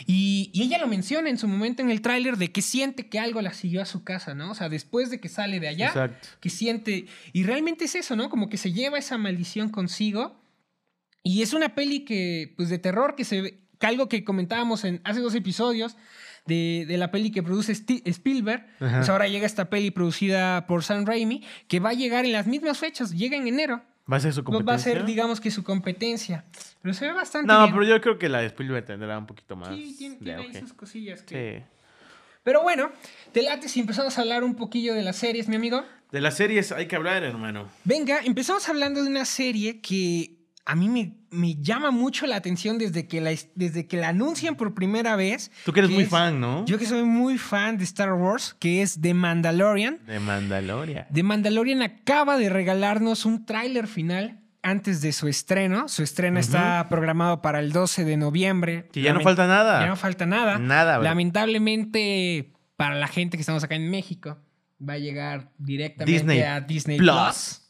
Y, y ella lo menciona en su momento en el tráiler de que siente que algo la siguió a su casa, ¿no? O sea, después de que sale de allá, Exacto. que siente, y realmente es eso, ¿no? Como que se lleva esa maldición consigo. Y es una peli que, pues de terror, que se ve, algo que comentábamos en hace dos episodios de, de la peli que produce Sti- Spielberg, Ajá. pues ahora llega esta peli producida por Sam Raimi, que va a llegar en las mismas fechas, llega en enero. ¿Va a ser su competencia? Va a ser, digamos que su competencia. Pero se ve bastante No, bien. pero yo creo que la de Spielberg tendrá un poquito más Sí, tiene, ahí sus cosillas que... Sí. Pero bueno, te late si empezamos a hablar un poquillo de las series, mi amigo. De las series hay que hablar, hermano. Venga, empezamos hablando de una serie que a mí me, me llama mucho la atención desde que la, desde que la anuncian por primera vez. Tú que eres que muy es- fan, ¿no? Yo que soy muy fan de Star Wars, que es The Mandalorian. De Mandalorian. The Mandalorian acaba de regalarnos un tráiler final antes de su estreno. Su estreno está programado para el 12 de noviembre. Que ya no falta nada. Ya no falta nada. Nada, bro. Lamentablemente, para la gente que estamos acá en México, va a llegar directamente Disney a Disney Plus. Plus.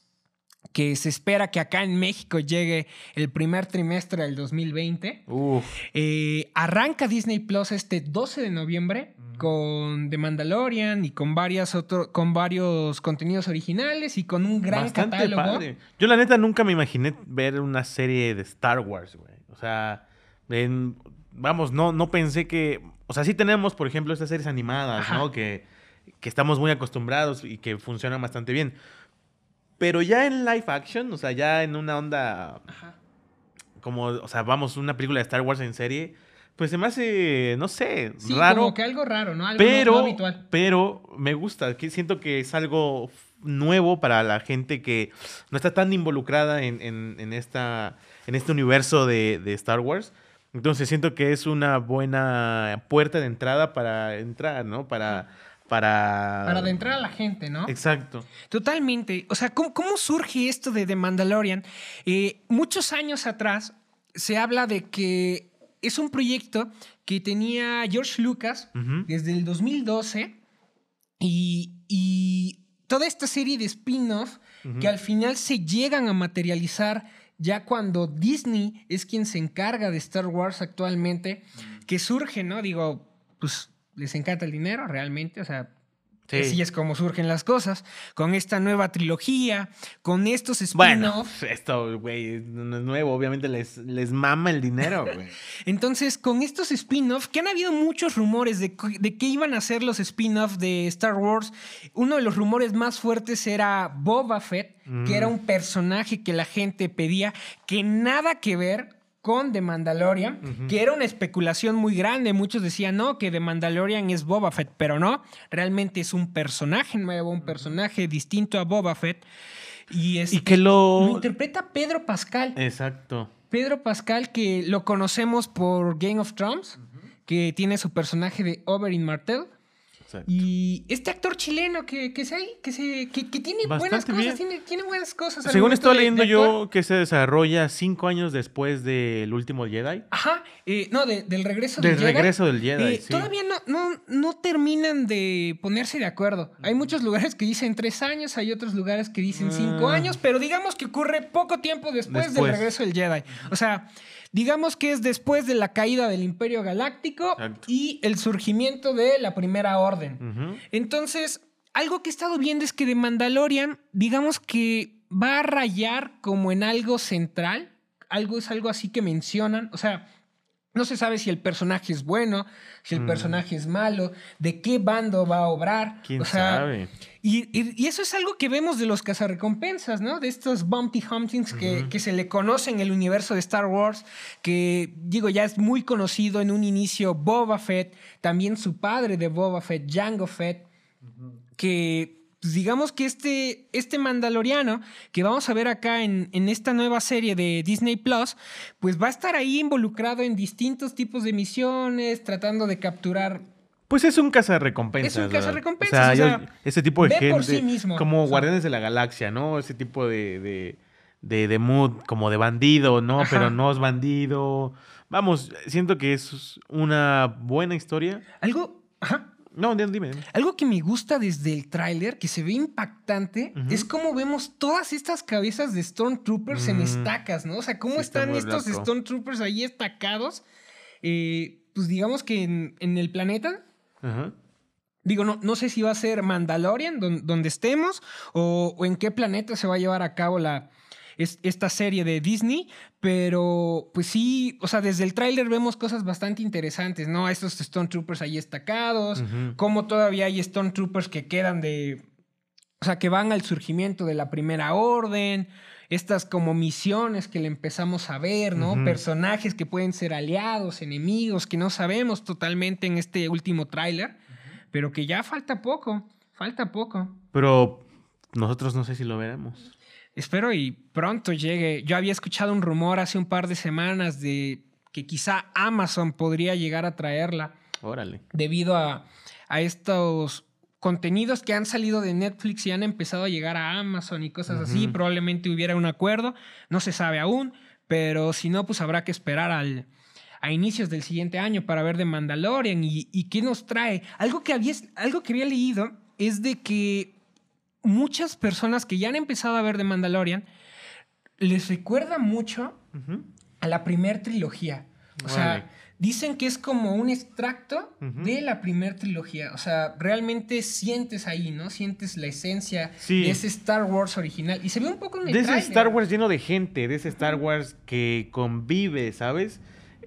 Que se espera que acá en México llegue el primer trimestre del 2020. Uf. Eh, arranca Disney Plus este 12 de noviembre con The Mandalorian y con, varias otro- con varios contenidos originales y con un gran Bastante catálogo. padre. Yo la neta nunca me imaginé ver una serie de Star Wars, güey. O sea, en- vamos, no, no pensé que... O sea, sí tenemos, por ejemplo, estas series animadas, Ajá. ¿no? Que, que estamos muy acostumbrados y que funcionan bastante bien. Pero ya en live action, o sea, ya en una onda Ajá. como, o sea, vamos, una película de Star Wars en serie, pues se me hace, no sé, Sí, raro. como que algo raro, ¿no? Algo pero, no habitual. pero me gusta, que siento que es algo nuevo para la gente que no está tan involucrada en, en- en esta, en este universo de, de Star Wars. Entonces siento que es una buena puerta de entrada para entrar, ¿no? Para... Para, Para adentrar a la gente, ¿no? Exacto. Totalmente. O sea, ¿cómo, cómo surge esto de The Mandalorian? Eh, muchos años atrás se habla de que es un proyecto que tenía George Lucas desde el 2012 y, y toda esta serie de spin-off Ujú. que al final se llegan a materializar ya cuando Disney es quien se encarga de Star Wars actualmente, que surge, ¿no? Digo, pues les encanta el dinero realmente, o sea, Sí. así es como surgen las cosas, con esta nueva trilogía, con estos spin-off. Bueno, esto, güey, no es nuevo. Obviamente les, les mama el dinero, güey. Entonces, con estos spin-off, que han habido muchos rumores de, de qué iban a ser los spin-off de Star Wars, uno de los rumores más fuertes era Boba Fett, que era un personaje que la gente pedía que nada que ver con The Mandalorian, que era una especulación muy grande. Muchos decían, no, que The Mandalorian es Boba Fett, pero no, realmente es un personaje nuevo, un personaje distinto a Boba Fett. Y, Y este, que lo lo... interpreta Pedro Pascal. Exacto. Pedro Pascal, que lo conocemos por Game of Thrones, que tiene su personaje de Oberyn Martell. Exacto. Y este actor chileno que, que, se, que, se, que, que tiene buenas cosas, tiene, tiene buenas cosas. Según estoy leyendo de yo, que se desarrolla cinco años después del último Jedi. Ajá, eh, no, de- del regreso Del del Jedi. regreso del Jedi, Eh, sí. Todavía no, no, no terminan de ponerse de acuerdo. Hay muchos lugares que dicen tres años, hay otros lugares que dicen cinco Ah. años, pero digamos que ocurre poco tiempo después, del regreso del Jedi. O sea, digamos que es después de la caída del Imperio Galáctico Exacto. y el surgimiento de la Primera Orden. Entonces, algo que he estado viendo es que de Mandalorian, digamos que va a rayar como en algo central. Algo es algo así que mencionan. O sea, no se sabe si el personaje es bueno, si el Mm. personaje es malo, de qué bando va a obrar. ¿Quién o sea, sabe? Y, y- y eso es algo que vemos de los cazarrecompensas, ¿no? De estos bounty huntings que, que se le conoce en el universo de Star Wars, que digo, ya es muy conocido en un inicio Boba Fett, también su padre de Boba Fett, Jango Fett, que pues, digamos que este, este mandaloriano que vamos a ver acá en, en esta nueva serie de Disney Plus, pues va a estar ahí involucrado en distintos tipos de misiones, tratando de capturar Pues es un cazarrecompensas. Es un ¿verdad? cazarrecompensas, O sea, o yo- sea, ese tipo de ve gente. por sí mismo. Como O sea. Guardianes de la Galaxia, ¿no? Ese tipo de. de, de, de mood, como de bandido, ¿no? Ajá. Pero no es bandido. Vamos, siento que es una buena historia. algo... Ajá. No, dime. dime. Algo que me gusta desde el tráiler, que se ve impactante, es cómo vemos todas estas cabezas de Stormtroopers en Mm. estacas, ¿no? O sea, cómo Sí, están estos. Stormtroopers ahí estacados. Eh, pues digamos que en, en el planeta. Ajá. Digo, no, no sé si va a ser Mandalorian, don- donde estemos, o, o en qué planeta se va a llevar a cabo la, es- esta serie de Disney, pero pues sí, o sea, desde el tráiler vemos cosas bastante interesantes, ¿no? Estos Stormtroopers ahí estacados, Ujú. cómo todavía hay Stormtroopers que quedan de. O sea, que van al surgimiento de la primera orden. Estas como misiones que le empezamos a ver, ¿no? Personajes que pueden ser aliados, enemigos, que no sabemos totalmente en este último tráiler. Pero que ya falta poco. Falta poco. Pero nosotros no sé si lo veremos. Espero y pronto llegue. Yo había escuchado un rumor hace un par de semanas de que quizá Amazon podría llegar a traerla. Órale. debido a, a estos contenidos que han salido de Netflix y han empezado a llegar a Amazon y cosas así. Probablemente hubiera un acuerdo, no se sabe aún, pero si no, pues habrá que esperar al, a inicios del siguiente año para ver de Mandalorian y, y qué nos trae. Algo que, había, algo que había leído es de que muchas personas que ya han empezado a ver de Mandalorian les recuerda mucho a la primer trilogía. O sea, dicen que es como un extracto de la primer trilogía. O sea, realmente sientes ahí, ¿no? Sientes la esencia Sí. de ese Star Wars original. Y se ve un poco en el De ese. Star Wars lleno de gente, de ese Star Wars que convive, ¿sabes?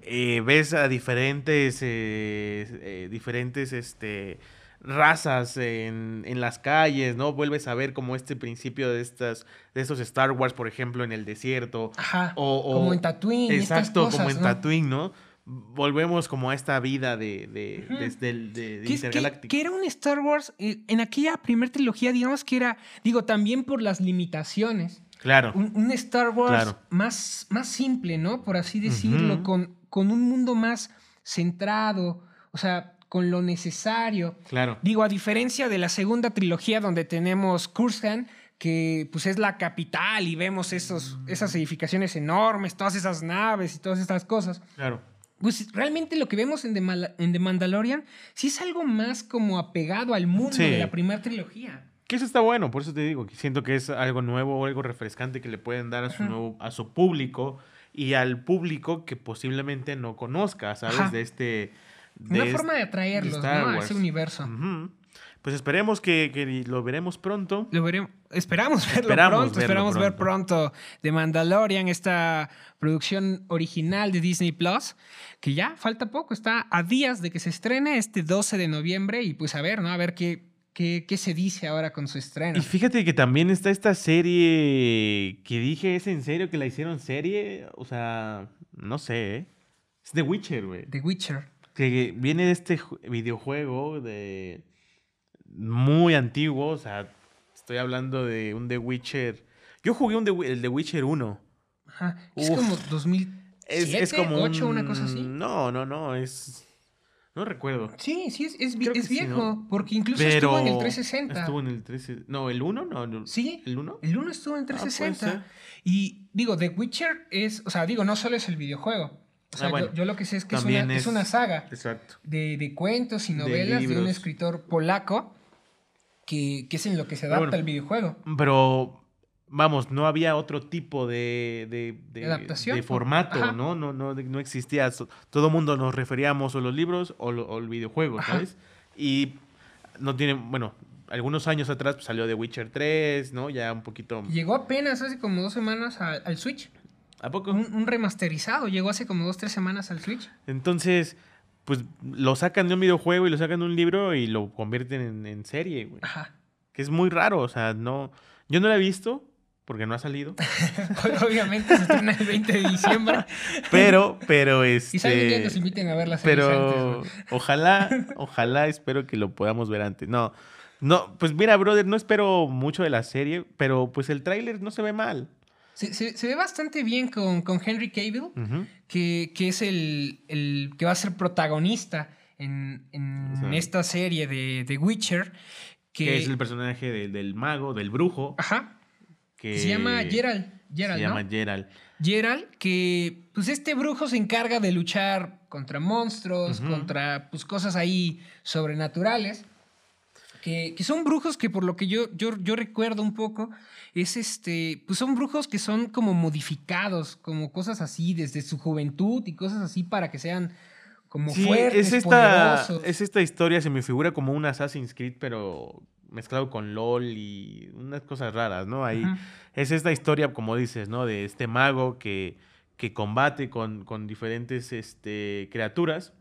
Eh, ves a diferentes, eh, eh, diferentes, este, razas en, en las calles, ¿no? Vuelves a ver como este principio de estas, de estos Star Wars, por ejemplo, en el desierto. Ajá. O- o- como en Tatooine. estas Exacto, cosas, como en ¿no? Tatooine, ¿no? Volvemos como a esta vida de, de, de Que, era un Star Wars, eh, en aquella primera trilogía, digamos que era, digo, también por las limitaciones. Claro. Un, un Star Wars Claro. más, más simple, ¿no? Por así decirlo, con, con un mundo más centrado, o sea, con lo necesario. Claro. Digo, a diferencia de la segunda trilogía donde tenemos Kurskan, que pues es la capital y vemos esos, esas edificaciones enormes, todas esas naves y todas estas cosas. Claro. Pues realmente lo que vemos en The, Mal- en The Mandalorian sí es algo más como apegado al mundo Sí. de la primera trilogía. Que eso está bueno, por eso te digo, que siento que es algo nuevo o algo refrescante que le pueden dar a su, nuevo, a su público y al público que posiblemente no conozca, ¿sabes? Ajá. De este... Una forma de atraerlos, de ¿no? A ese universo. Pues esperemos que, que lo veremos pronto. Lo veremos. Esperamos verlo Esperamos pronto. verlo esperamos ver pronto. pronto The Mandalorian, esta producción original de Disney Plus, que ya falta poco, está a días de que se estrene este 12 de noviembre y pues a ver, ¿no? A ver qué, qué, qué se dice ahora con su estreno. Y fíjate que también está esta serie que dije, ¿es en serio que la hicieron serie? O sea, no sé, ¿eh? Es The Witcher, güey. The Witcher. Que viene de este ju- videojuego de muy antiguo, o sea, estoy hablando de un The Witcher. Yo jugué un The, el The Witcher 1. Ajá. Es Uf. como 2007, Es, es como 8, un- una cosa así. No, no, no, es no recuerdo. Sí, sí, es, es, es sí, viejo, ¿no? porque incluso Pero estuvo en el 360. Estuvo en el 360. No, el 1 no. Sí, ¿El 1? el 1 estuvo en Ah, puede 360. ser. y digo, The Witcher es, o sea, digo, no solo es el videojuego. O sea, Ah, bueno. yo, yo lo que sé es que es una, es... es- una saga de, de cuentos y novelas de, un escritor polaco que, que es en lo que se adapta Bueno. el videojuego. Pero, vamos, no había otro tipo de, de, Adaptación, formato, Ajá. ¿no? No, no, no existía. Todo mundo nos referíamos o los libros o, lo- o el videojuego, Ajá. ¿sabes? Y no tiene, bueno, algunos años atrás pues, salió The Witcher 3, ¿no? Ya un poquito... Llegó apenas hace como dos semanas al Switch. ¿A poco? Un, un remasterizado. Llegó hace como dos, tres semanas al Switch. Entonces, pues lo sacan de un videojuego y lo sacan de un libro y lo convierten en, en serie, güey. Ajá. Que es muy raro, o sea, no... Yo no la he visto porque no ha salido. Obviamente se estrena el 20 de diciembre. Pero, pero este... Y saben que nos inviten a ver las Pero antes, ojalá, ojalá espero que lo podamos ver antes. No, no, pues mira, brother, no espero mucho de la serie, pero pues el tráiler no se ve mal. Se, se- se ve bastante bien con, con Henry Cavill, Ujú. que, que es el, el que va a ser protagonista en, en O sea, esta serie de The Witcher. Que, Que es el personaje de- del mago, del brujo. Ajá. Que Se llama Gerald. Se llama. Gerald. Gerald, que pues este brujo se encarga de luchar contra monstruos, contra pues cosas ahí sobrenaturales. Que, que son brujos que por lo que yo, yo, yo recuerdo un poco, es este, pues son brujos que son como modificados, como cosas así desde su juventud y cosas así para que sean como Sí, fuertes, es esta, poderosos. es esta historia, se me figura como un Assassin's Creed, pero mezclado con LOL y unas cosas raras, ¿no? Ahí es esta historia, como dices, ¿no? De este mago que, que combate con, con diferentes este, criaturas.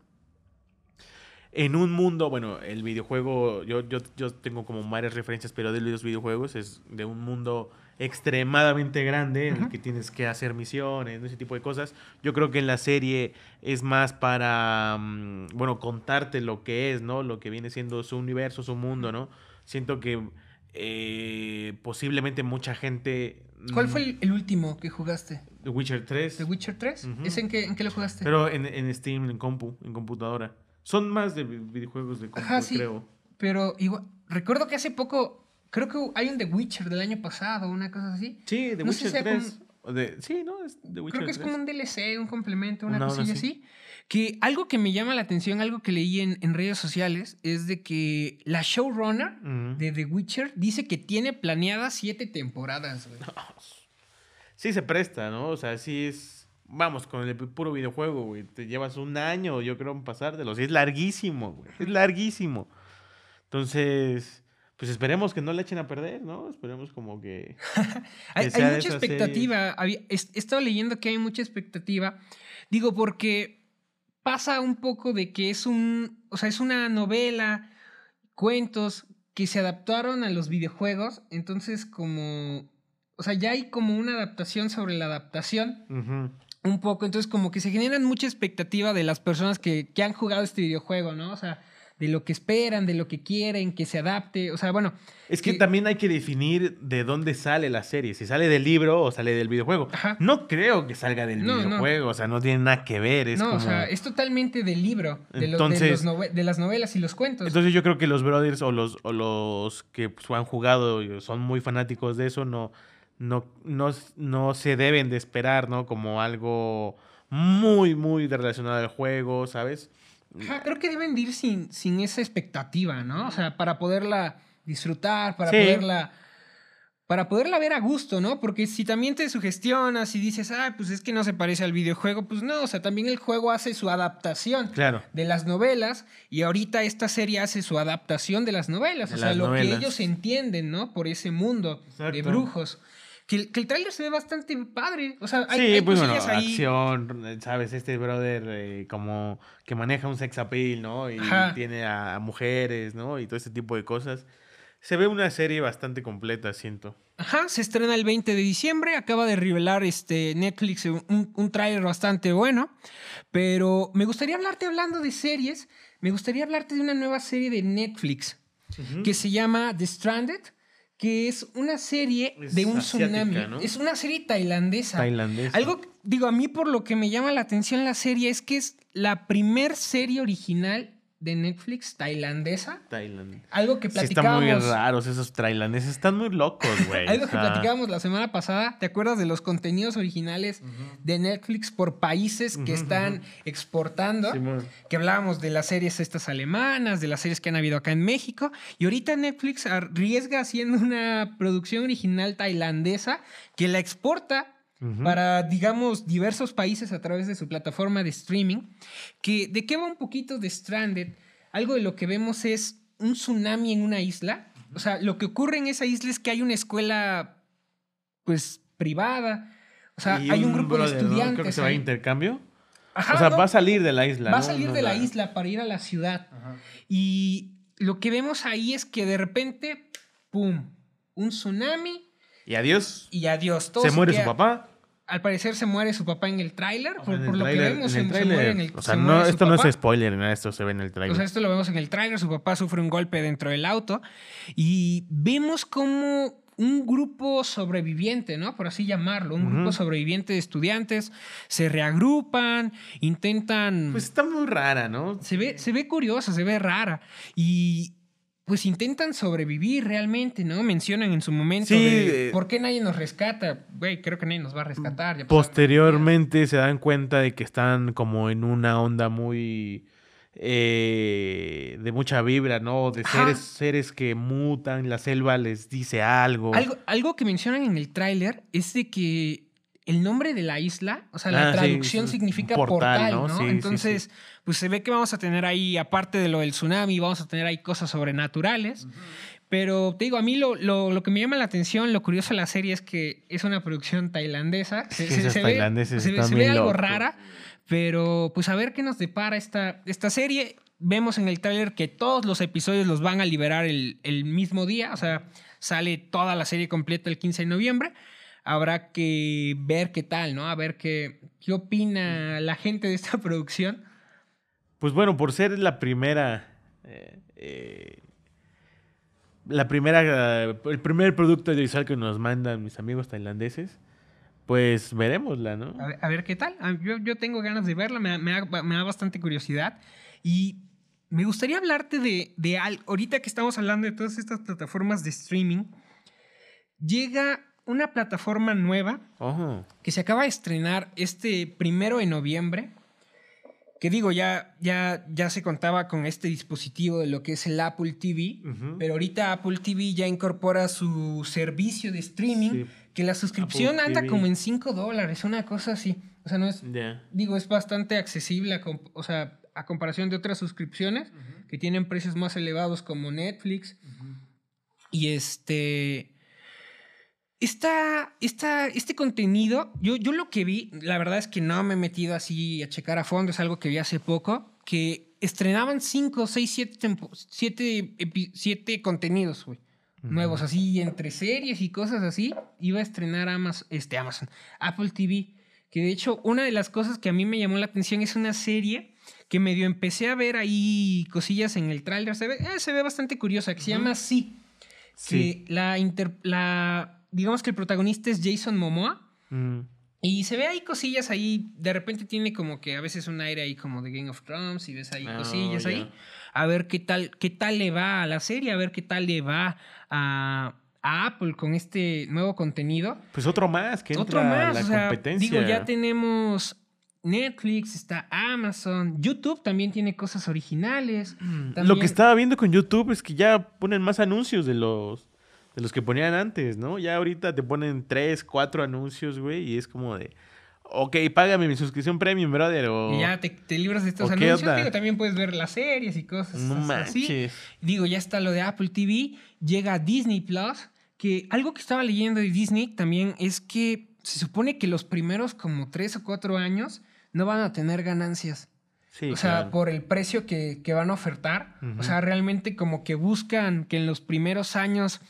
En un mundo, bueno, el videojuego, yo, yo, yo tengo como varias referencias, pero de los videojuegos es de un mundo extremadamente grande en el que tienes que hacer misiones, ese tipo de cosas. Yo creo que en la serie es más para, mm, bueno, contarte lo que es, ¿no? Lo que viene siendo su universo, su mundo, ¿no? Siento que eh, posiblemente mucha gente... ¿Cuál mm, fue el, el último que jugaste? The Witcher 3. ¿The Witcher 3? Ujú. ¿Ese en qué, en qué lo jugaste? Pero en, en Steam, en compu, en computadora. Son más de vi- videojuegos de compu, Ajá, sí. creo. Pero igual, recuerdo que hace poco, creo que hay un The Witcher del año pasado, una cosa así. Sí, The No sé Witcher si sea 3. O de- sí, ¿no? Es The Witcher creo que es 3. como un DLC, un complemento, una cosilla así. así. Que algo que me llama la atención, algo que leí en, en redes sociales, es de que la showrunner de The Witcher dice que tiene planeadas siete temporadas, güey. Sí se presta, ¿no? O sea, sí es... Vamos, con el puro videojuego, güey. Te llevas un año, yo creo, en pasártelo. Sí, es larguísimo, güey. Es larguísimo. Entonces, pues esperemos que no le echen a perder, ¿no? Esperemos como que... Hay, mucha expectativa. Había- he, estado leyendo que hay mucha expectativa. Digo, porque pasa un poco de que es un. O sea, es una novela, cuentos que se adaptaron a los videojuegos. Entonces, como. O sea, ya hay como una adaptación sobre la adaptación. Ujú. Un poco. Entonces, como que se generan mucha expectativa de las personas que, que han jugado este videojuego, ¿no? O sea, de lo que esperan, de lo que quieren, que se adapte. O sea, bueno. Es que que- también hay que definir de dónde sale la serie, si sale del libro o sale del videojuego. Ajá. No creo que salga del No, no. videojuego, o sea, no tiene nada que ver. Es no, como... o sea, es totalmente del libro, de, lo- de Entonces- los nove- de las novelas y los cuentos. Entonces yo creo que los brothers o los, o los que pues, han jugado y son muy fanáticos de eso, no, no, no, no se deben de esperar, ¿no? Como algo muy, muy relacionado al juego, ¿sabes? Ajá, creo que deben de ir sin, sin esa expectativa, ¿no? O sea, para poderla disfrutar, para Sí. poderla para poderla ver a gusto, ¿no? Porque si también te sugestionas y dices, ah, pues es que no se parece al videojuego, pues no, o sea, también el juego hace su adaptación Claro. de las novelas y ahorita esta serie hace su adaptación de las novelas, De o sea, lo novelas. que ellos entienden, ¿no? Por ese mundo de brujos. Que, el- que el tráiler se ve bastante padre, o sea, hay, sí, hay pues bueno, ahí. acción, ¿sabes? Este brother eh, como que maneja un sex appeal, ¿no? Y Ajá. tiene a, a mujeres, ¿no? Y todo ese tipo de cosas. Se ve una serie bastante completa, siento. Ajá, se estrena el 20 de diciembre. Acaba de revelar este Netflix un, un tráiler bastante bueno. Pero me gustaría hablarte hablando de series. Me gustaría hablarte de una nueva serie de Netflix que se llama The Stranded, que es una serie Es de un asiática, tsunami. ¿no? Es una serie tailandesa. Tailandesa. Algo, digo, a mí por lo que me llama la atención la serie es que es la primer serie original de Netflix tailandesa. Tailand. Algo que Sí, están muy platicábamos. raros esos tailandeses. Están muy locos, güey. Algo o que platicábamos la semana pasada, ¿te acuerdas de los contenidos originales de Netflix por países que están exportando? Que hablábamos de las series estas alemanas, de las series que han habido acá en México. Y ahorita Netflix arriesga haciendo una producción original tailandesa que la exporta Para, digamos, diversos países a través de su plataforma de streaming. Que, ¿De qué va un poquito de Stranded? Algo de lo que vemos es un tsunami en una isla. O sea, lo que ocurre en esa isla es que hay una escuela, pues, privada. O sea, hay un grupo brother, de ¿no? estudiantes. Creo que se va a intercambio. Ajá, o sea, no, va a salir de la isla. va a ¿no? salir No de la isla para ir a la ciudad. Y lo que vemos ahí es que de repente, ¡pum! Un tsunami Y adiós. y adiós. Todo se muere su papá. Al parecer se muere su papá en el tráiler. Por, En el por lo que tráiler- vemos, en el se, se muere en el tráiler. O sea, se no, esto no es spoiler, nada, esto se ve en el O trailer. sea, esto lo vemos en el tráiler. Su papá sufre un golpe dentro del auto. Y vemos como un grupo sobreviviente, ¿no? Por así llamarlo. Un grupo sobreviviente de estudiantes se reagrupan, intentan... Pues está muy rara, ¿no? se, ve, se ve curiosa, se ve rara. Y pues intentan sobrevivir realmente, ¿no? Mencionan en su momento Sí, de, eh, ¿por qué nadie nos rescata? Güey, creo que nadie nos va a rescatar. ya Posteriormente se dan cuenta de que están como en una onda muy eh, de mucha vibra, ¿no? De Ajá. seres, seres que mutan, la selva les dice algo. Algo, algo que mencionan en el tráiler es de que el nombre de la isla, o sea, la Ah, traducción significa portal, portal, ¿no? ¿no? Sí, sí, Entonces, pues se ve que vamos a tener ahí, aparte de lo del tsunami, vamos a tener ahí cosas sobrenaturales. Pero te digo, a mí lo, lo- lo que me llama la atención, lo curioso de la serie es que es una producción tailandesa. Se, se- se ve, tailandeses se ve- algo rara, pero pues a ver qué nos depara esta, esta serie. Vemos en el tráiler que todos los episodios los van a liberar el, el mismo día, o sea, sale toda la serie completa el 15 de noviembre. Habrá que ver qué tal, ¿no? A ver qué, qué opina la gente de esta producción. Pues bueno, por ser la primera. eh, eh, la primera. el primer producto audiovisual que nos mandan mis amigos tailandeses. Pues veremosla, ¿no? A ver, a ver qué tal. Ah, Yo, yo tengo ganas de verla, me, da- me da, me da bastante curiosidad. Y me gustaría hablarte de, de algo. Ahorita que estamos hablando de todas estas plataformas de streaming, llega una plataforma nueva que se acaba de estrenar este primero de noviembre. Que digo, ya, ya, ya se contaba con este dispositivo de lo que es el Apple TV, pero ahorita Apple TV ya incorpora su servicio de streaming, Sí. que la suscripción Apple anda TV. como en 5 dólares, una cosa así. O sea, no es, digo, es bastante accesible, a, o sea, a comparación de otras suscripciones que tienen precios más elevados como Netflix. Y este. Esta, esta, este contenido, yo, yo lo que vi, la verdad es que no me he metido así a checar a fondo, es algo que vi hace poco, que estrenaban 5, 6, 7 siete, siete contenidos, güey. Nuevos, así, entre series y cosas así, iba a estrenar Amazon, este Amazon, Apple TV. Que de hecho, una de las cosas que a mí me llamó la atención es una serie que medio empecé a ver ahí cosillas en el tráiler. Se ve, eh, se ve bastante curiosa, que se llama Sí. Sí. La, inter- la. Digamos que el protagonista es Jason Momoa. Mm. Y se ve ahí cosillas ahí. De repente tiene como que a veces un aire ahí como de Game of Thrones y ves ahí Ah, cosillas ahí. A ver qué tal, qué tal le va a la serie, a ver qué tal le va a, a Apple con este nuevo contenido. Pues otro más que entra Otro más, la o sea, competencia. digo, ya tenemos Netflix, está Amazon, YouTube también tiene cosas originales. Lo También- que estaba viendo con YouTube es que ya ponen más anuncios de los, de los que ponían antes, ¿no? Ya ahorita te ponen tres, cuatro anuncios, güey, y es como de, ok, págame mi suscripción premium, brother, o... Y ya te, te libras de estos ¿O qué anuncios. Digo, también puedes ver las series y cosas No así. manches. Digo, ya está lo de Apple TV, llega Disney Plus, que algo que estaba leyendo de Disney también es que se supone que los primeros como tres o cuatro años no van a tener ganancias. Sí, o sea, claro. por el precio que, que van a ofertar. O sea, realmente como que buscan que en los primeros años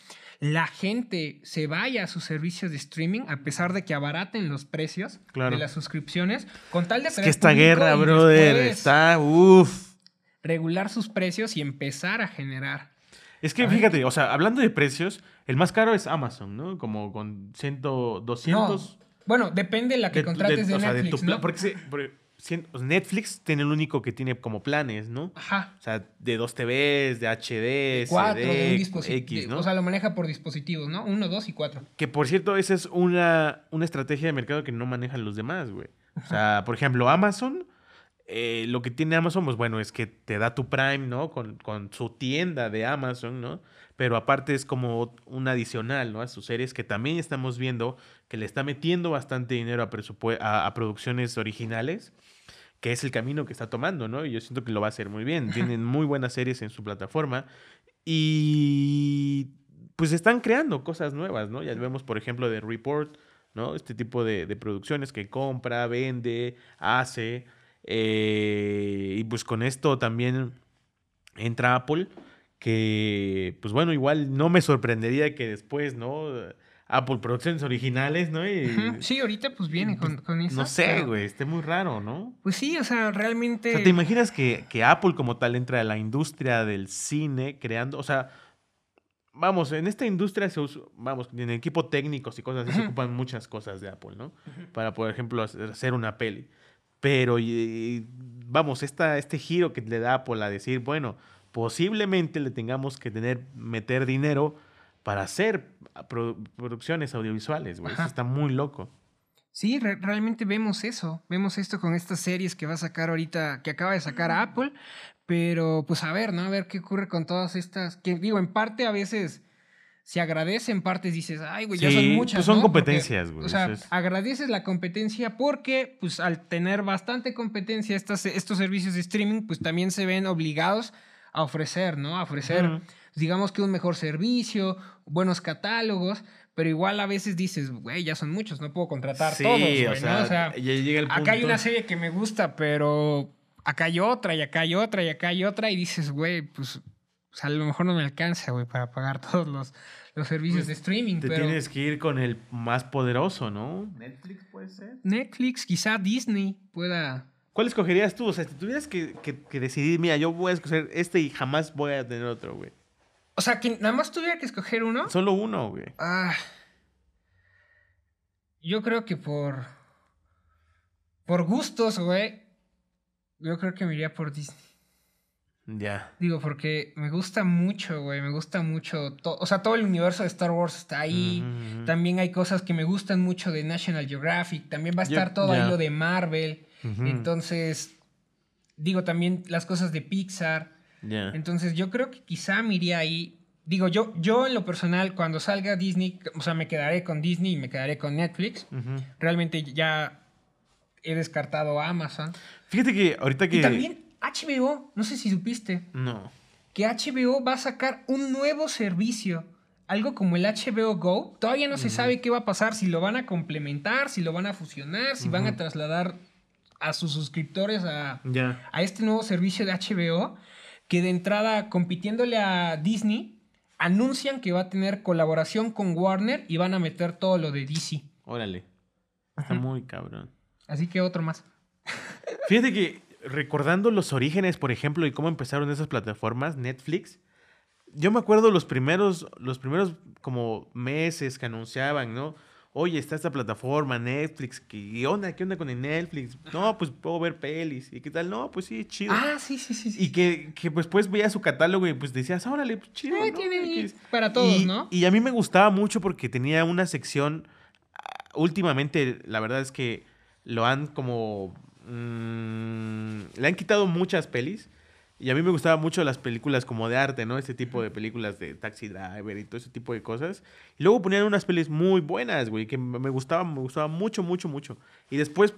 la gente se vaya a sus servicios de streaming a pesar de que abaraten los precios Claro. de las suscripciones con tal de Es que esta guerra, brother, está, uff. regular sus precios y empezar a generar. Es que A ver. fíjate, o sea, hablando de precios, el más caro es Amazon, ¿no? Como con 100, 200... No, bueno, depende de la que contrates de, o sea, Netflix, tu ¿no? Porque, se- Netflix tiene el único que tiene como planes, ¿no? Ajá. O sea, de dos TVs, de HD, Cuatro de un dispositivo. X, ¿no? O sea, lo maneja por dispositivos, ¿no? Uno, dos y cuatro. que por cierto, esa es una, una estrategia de mercado que no manejan los demás, güey. O sea, por ejemplo, Amazon, eh, lo que tiene Amazon, pues bueno, es que te da tu Prime, ¿no? Con, con su tienda de Amazon, ¿no? Pero aparte es como un adicional, ¿no? A sus series que también estamos viendo que le está metiendo bastante dinero a, a producciones originales, que es el camino que está tomando, ¿no? Y yo siento que lo va a hacer muy bien. Tienen muy buenas series en su plataforma y pues están creando cosas nuevas, ¿no? Ya vemos, por ejemplo, de Report, ¿no? Este tipo de, de producciones que compra, vende, hace. eh, y pues con esto también entra Apple, que pues bueno, igual no me sorprendería que después, ¿no? Apple Producciones Originales, ¿no? Y. Sí, ahorita pues viene con, con eso. no sé, pero- güey, esté muy raro, ¿no? Pues sí, o sea, realmente. O sea, ¿te imaginas que, que Apple como tal entra a la industria del cine creando, o sea, vamos, en esta industria se usa, vamos, en equipo técnicos y cosas así se ocupan muchas cosas de Apple, ¿no? Para, por ejemplo, hacer una peli. Pero, y, vamos, esta, este giro que le da Apple a decir, bueno, posiblemente le tengamos que tener, meter dinero para hacer produ- producciones audiovisuales, güey. Eso está muy loco. Sí, re- realmente vemos eso. Vemos esto con estas series que va a sacar ahorita, que acaba de sacar a Apple. Pero pues a ver, ¿no? A ver qué ocurre con todas estas. Que digo, en parte a veces se agradece, en partes dices, ay, güey, ya son pues muchas. son ¿no? Porque, competencias, güey, O sea, es- agradeces la competencia porque, pues al tener bastante competencia, estas, estos servicios de streaming, pues también se ven obligados a ofrecer, ¿no? A ofrecer. Digamos que un mejor servicio, buenos catálogos, pero igual a veces dices, güey, ya son muchos, no puedo contratar Sí, todos, güey, o ¿no? sea, O sea, ya llega el acá hay una serie que me gusta, pero acá hay otra, y acá hay otra, y acá hay otra, y dices, güey, pues, o sea, a lo mejor no me alcanza, güey, para pagar todos los, los servicios Pues, de streaming, Te pero tienes que ir con el más poderoso, ¿no? Netflix puede ser. Netflix, quizá Disney pueda... ¿Cuál escogerías tú? O sea, si tuvieras que, que- que decidir, mira, yo voy a escoger este y jamás voy a tener otro, güey. O sea, que nada más tuviera que escoger uno. Solo uno, güey. Ah, yo creo que por. Por gustos, güey. Yo creo que me iría por Disney. Ya. Digo, porque me gusta mucho, güey. Me gusta mucho. o sea, todo el universo de Star Wars está ahí. También hay cosas que me gustan mucho de National Geographic. También va a Yo- estar todo ahí lo de Marvel. Entonces. Digo, también las cosas de Pixar. Entonces yo creo que quizá me iría ahí. Digo, yo, yo en lo personal, cuando salga Disney, o sea, me quedaré con Disney y me quedaré con Netflix. Realmente ya he descartado a Amazon. Fíjate que ahorita que. Y también HBO, no sé si supiste, No. que HBO va a sacar un nuevo servicio. Algo como el HBO Go. Todavía no se sabe qué va a pasar, si lo van a complementar, si lo van a fusionar, si van a trasladar a sus suscriptores a, a este nuevo servicio de HBO que de entrada compitiéndole a Disney anuncian que va a tener colaboración con Warner y van a meter todo lo de DC. Órale. Está muy cabrón. Así que otro más. Fíjate que recordando los orígenes, por ejemplo, y cómo empezaron esas plataformas, Netflix, yo me acuerdo los primeros, los primeros como meses que anunciaban, ¿no? Oye, está esta plataforma, Netflix, ¿qué onda? ¿Qué onda con el Netflix? No, pues puedo ver pelis. ¿Y qué tal? No, pues sí, chido. Ah, sí, sí, sí. sí. Y que, que pues, pues veías su catálogo y pues decías, órale, pues chido. Eh, ¿no? tiene ahí X". para todos, y, ¿no? Y a mí me gustaba mucho porque tenía una sección, ah, últimamente, la verdad es que lo han como mm, le han quitado muchas pelis. Y a mí me gustaban mucho las películas como de arte, ¿no? Este tipo de películas de Taxi Driver y todo ese tipo de cosas. Y luego ponían unas pelis muy buenas, güey, que me gustaban, me gustaban mucho, mucho, mucho. Y después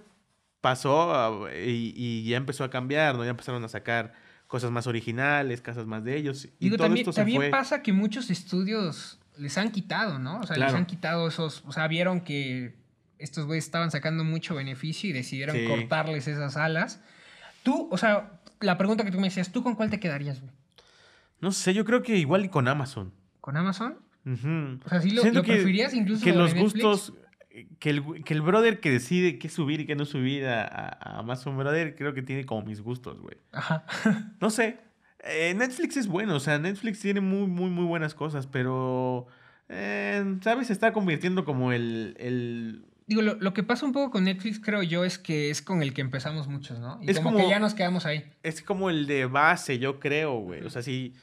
pasó y, y ya empezó a cambiar, ¿no? Ya empezaron a sacar cosas más originales, casas más de ellos. Y Digo, todo también, esto se también fue. pasa que muchos estudios les han quitado, ¿no? O sea, les Claro. han quitado esos, o sea, vieron que estos güeyes estaban sacando mucho beneficio y decidieron Sí. cortarles esas alas. Tú, o sea, la pregunta que tú me decías, ¿tú con cuál te quedarías, güey? No sé, yo creo que igual y con Amazon. ¿Con Amazon? Ujú. O sea, ¿sí lo, lo que- preferirías incluso que los Netflix? gustos que el, que el brother que decide qué subir y qué no subir a, a, a Amazon Brother creo que tiene como mis gustos, güey. Ajá. No sé. Eh, Netflix es bueno, o sea, Netflix tiene muy, muy, muy buenas cosas, pero, eh, ¿sabes? Se está convirtiendo como el... el Digo, lo, lo que pasa un poco con Netflix, creo yo, es que es con el que empezamos muchos, ¿no? Y Es como, como- que ya nos quedamos ahí. es como el de base, yo creo, güey. O sea, si,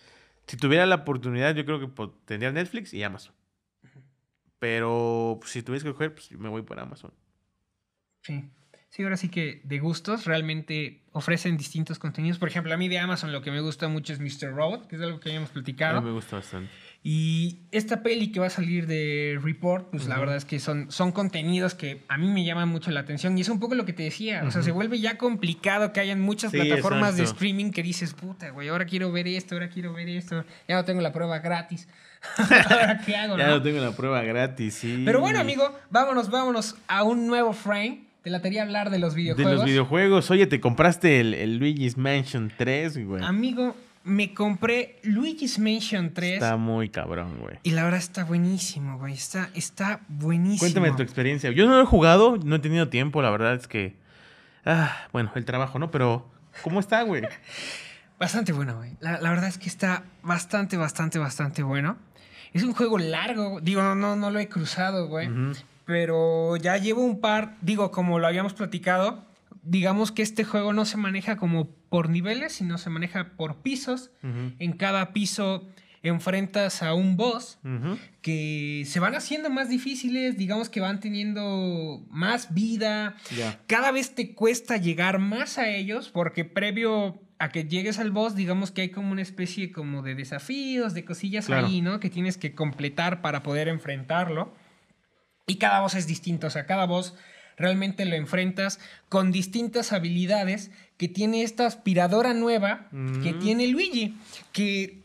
si tuviera la oportunidad, yo creo que po- tendría Netflix y Amazon. Pero pues, si tuviese que escoger, pues me voy por Amazon. Sí. Sí, ahora sí que de gustos realmente ofrecen distintos contenidos. Por ejemplo, a mí de Amazon lo que me gusta mucho es Mr. Robot, que es algo que habíamos A platicado. mí me gusta bastante. Y esta peli que va a salir de Report, pues la Ujú. verdad es que son, son contenidos que a mí me llaman mucho la atención. Y es un poco lo que te decía. O sea, se vuelve ya complicado que hayan muchas Sí, plataformas de exacto. streaming que dices, puta, güey, ahora quiero ver esto, ahora quiero ver esto. Ya no tengo la prueba gratis. ¿Ahora qué hago? Ya no? no tengo la prueba gratis, sí. Pero bueno, amigo, vámonos, vámonos a un nuevo frame. Te la quería hablar de los De videojuegos. los videojuegos. Oye, te compraste el, el Luigi's Mansion 3, güey. Amigo, me compré Luigi's Mansion 3. Está muy cabrón, güey. Y la verdad está buenísimo, güey. Está, está buenísimo. Cuéntame tu experiencia. Yo no lo he jugado, no he tenido tiempo, la verdad es que... Ah, bueno, el trabajo, ¿no? Pero, ¿cómo está, güey? Bastante bueno, güey. La, la verdad es que está bastante, bastante, bastante bueno. Es un juego largo. Digo, no, no, no lo he cruzado, güey. Pero ya llevo un par, digo, como lo habíamos platicado, digamos que este juego no se maneja como por niveles, sino se maneja por pisos. En cada piso enfrentas a un boss que se van haciendo más difíciles, digamos que van teniendo más vida. Cada vez te cuesta llegar más a ellos porque previo a que llegues al boss, digamos que hay como una especie como de desafíos, de cosillas Claro. ahí, ¿no? Que tienes que completar para poder enfrentarlo. Y cada voz es distinto, o sea, cada voz realmente lo enfrentas con distintas habilidades que tiene esta aspiradora nueva que Mm. tiene Luigi, que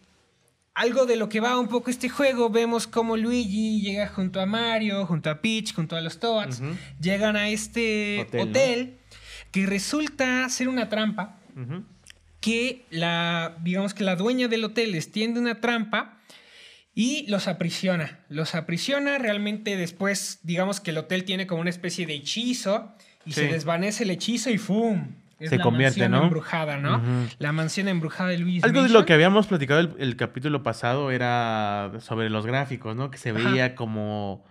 algo de lo que va un poco este juego, vemos como Luigi llega junto a Mario, junto a Peach, junto a los Toads, llegan a este Hotel, hotel, ¿no? que resulta ser una trampa que la, digamos que la dueña del hotel les tiende una trampa y los aprisiona. Los aprisiona, realmente después, digamos que el hotel tiene como una especie de hechizo y Sí. se desvanece el hechizo y ¡fum! Es Se la convierte, mansión ¿no? embrujada, ¿no? La mansión embrujada de Luis. Algo de lo que habíamos platicado el, el capítulo pasado era sobre los gráficos, ¿no? Que se Ajá. veía como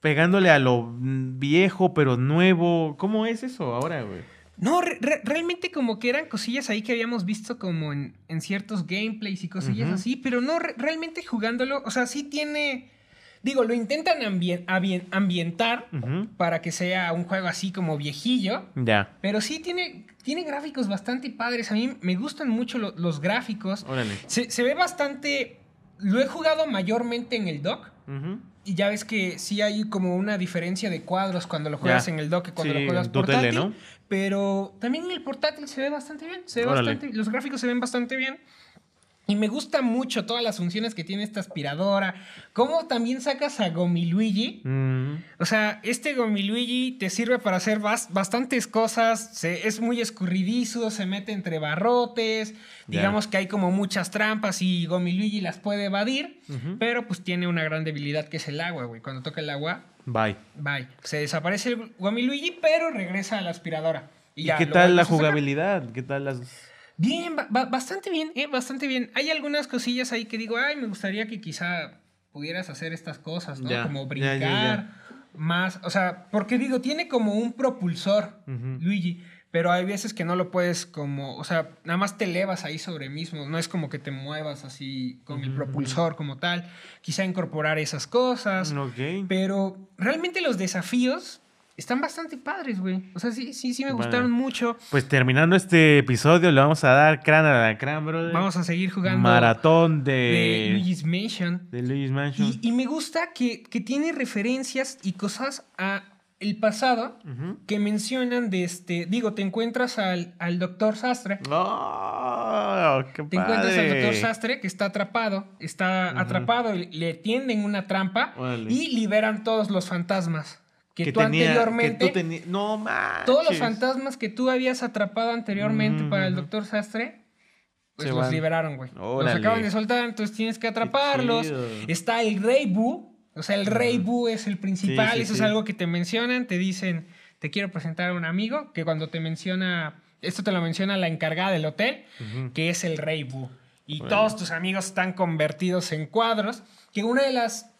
pegándole a lo viejo pero nuevo. ¿Cómo es eso ahora, güey? No, re- re- realmente como que eran cosillas ahí que habíamos visto como en, en ciertos gameplays y cosillas así, pero no, re- realmente jugándolo, o sea, sí tiene, digo, lo intentan ambien- ambien- ambientar para que sea un juego así como viejillo, Ya, pero sí tiene, tiene gráficos bastante padres, a mí me gustan mucho lo- los gráficos, órale. se, se ve bastante, lo he jugado mayormente en el dock. Y ya ves que sí hay como una diferencia de cuadros cuando lo juegas en el dock que cuando Sí, lo juegas en tu tele. ¿no? Pero también el portátil se ve bastante bien. Se ve bastante, los gráficos se ven bastante bien. Y me gusta mucho todas las funciones que tiene esta aspiradora. Cómo también sacas a Gomiluigi. Mm. O sea, este Gomiluigi te sirve para hacer bas- bastantes cosas. Se- es muy escurridizo, se mete entre barrotes. Digamos que hay como muchas trampas y Gomiluigi las puede evadir. Pero pues tiene una gran debilidad que es el agua, güey. Cuando toca el agua, Bye. bye. Se desaparece el Gomiluigi, pero regresa a la aspiradora. Y, ¿Y ya, qué tal la jugabilidad? ¿Qué tal las...? Bien, ba- ba- bastante bien, eh, bastante bien. Hay algunas cosillas ahí que digo, ay, me gustaría que quizá pudieras hacer estas cosas, ¿no? Ya, Como brincar ya, ya. más, o sea, porque digo, tiene como un propulsor. Luigi, pero hay veces que no lo puedes como, o sea, nada más te elevas ahí sobre mismo, no es como que te muevas así con el propulsor como tal. Quizá incorporar esas cosas. Pero realmente los desafíos están bastante padres, güey. O sea, sí, sí, sí me gustaron mucho. Pues terminando este episodio, le vamos a dar crán a la crán, brother. Vamos a seguir jugando Maratón de de, Luigi's Mansion. de Luigi's Mansion. Y, y me gusta que, que tiene referencias y cosas a el pasado que mencionan de este. Digo, te encuentras al, al doctor Sastre. ¡Oh, qué Te encuentras al padre! doctor Sastre que está atrapado. Está Ujú. atrapado, y le tienden una trampa Órale. y liberan todos los fantasmas. Que, tú tenía- anteriormente. que tú No manches. Todos los fantasmas que tú habías atrapado anteriormente Ujú, para el doctor Sastre, pues Se los van. liberaron, güey. Los acaban de soltar, entonces tienes que atraparlos. Está el Rey Boo. O sea, el Rey Boo es el principal. Sí, sí, Eso sí. es algo que te mencionan. Te dicen, te quiero presentar a un amigo. Que cuando te menciona, esto te lo menciona la encargada del hotel, Ujú. que es el Rey Boo. Y todos tus amigos están convertidos en cuadros. Que una de las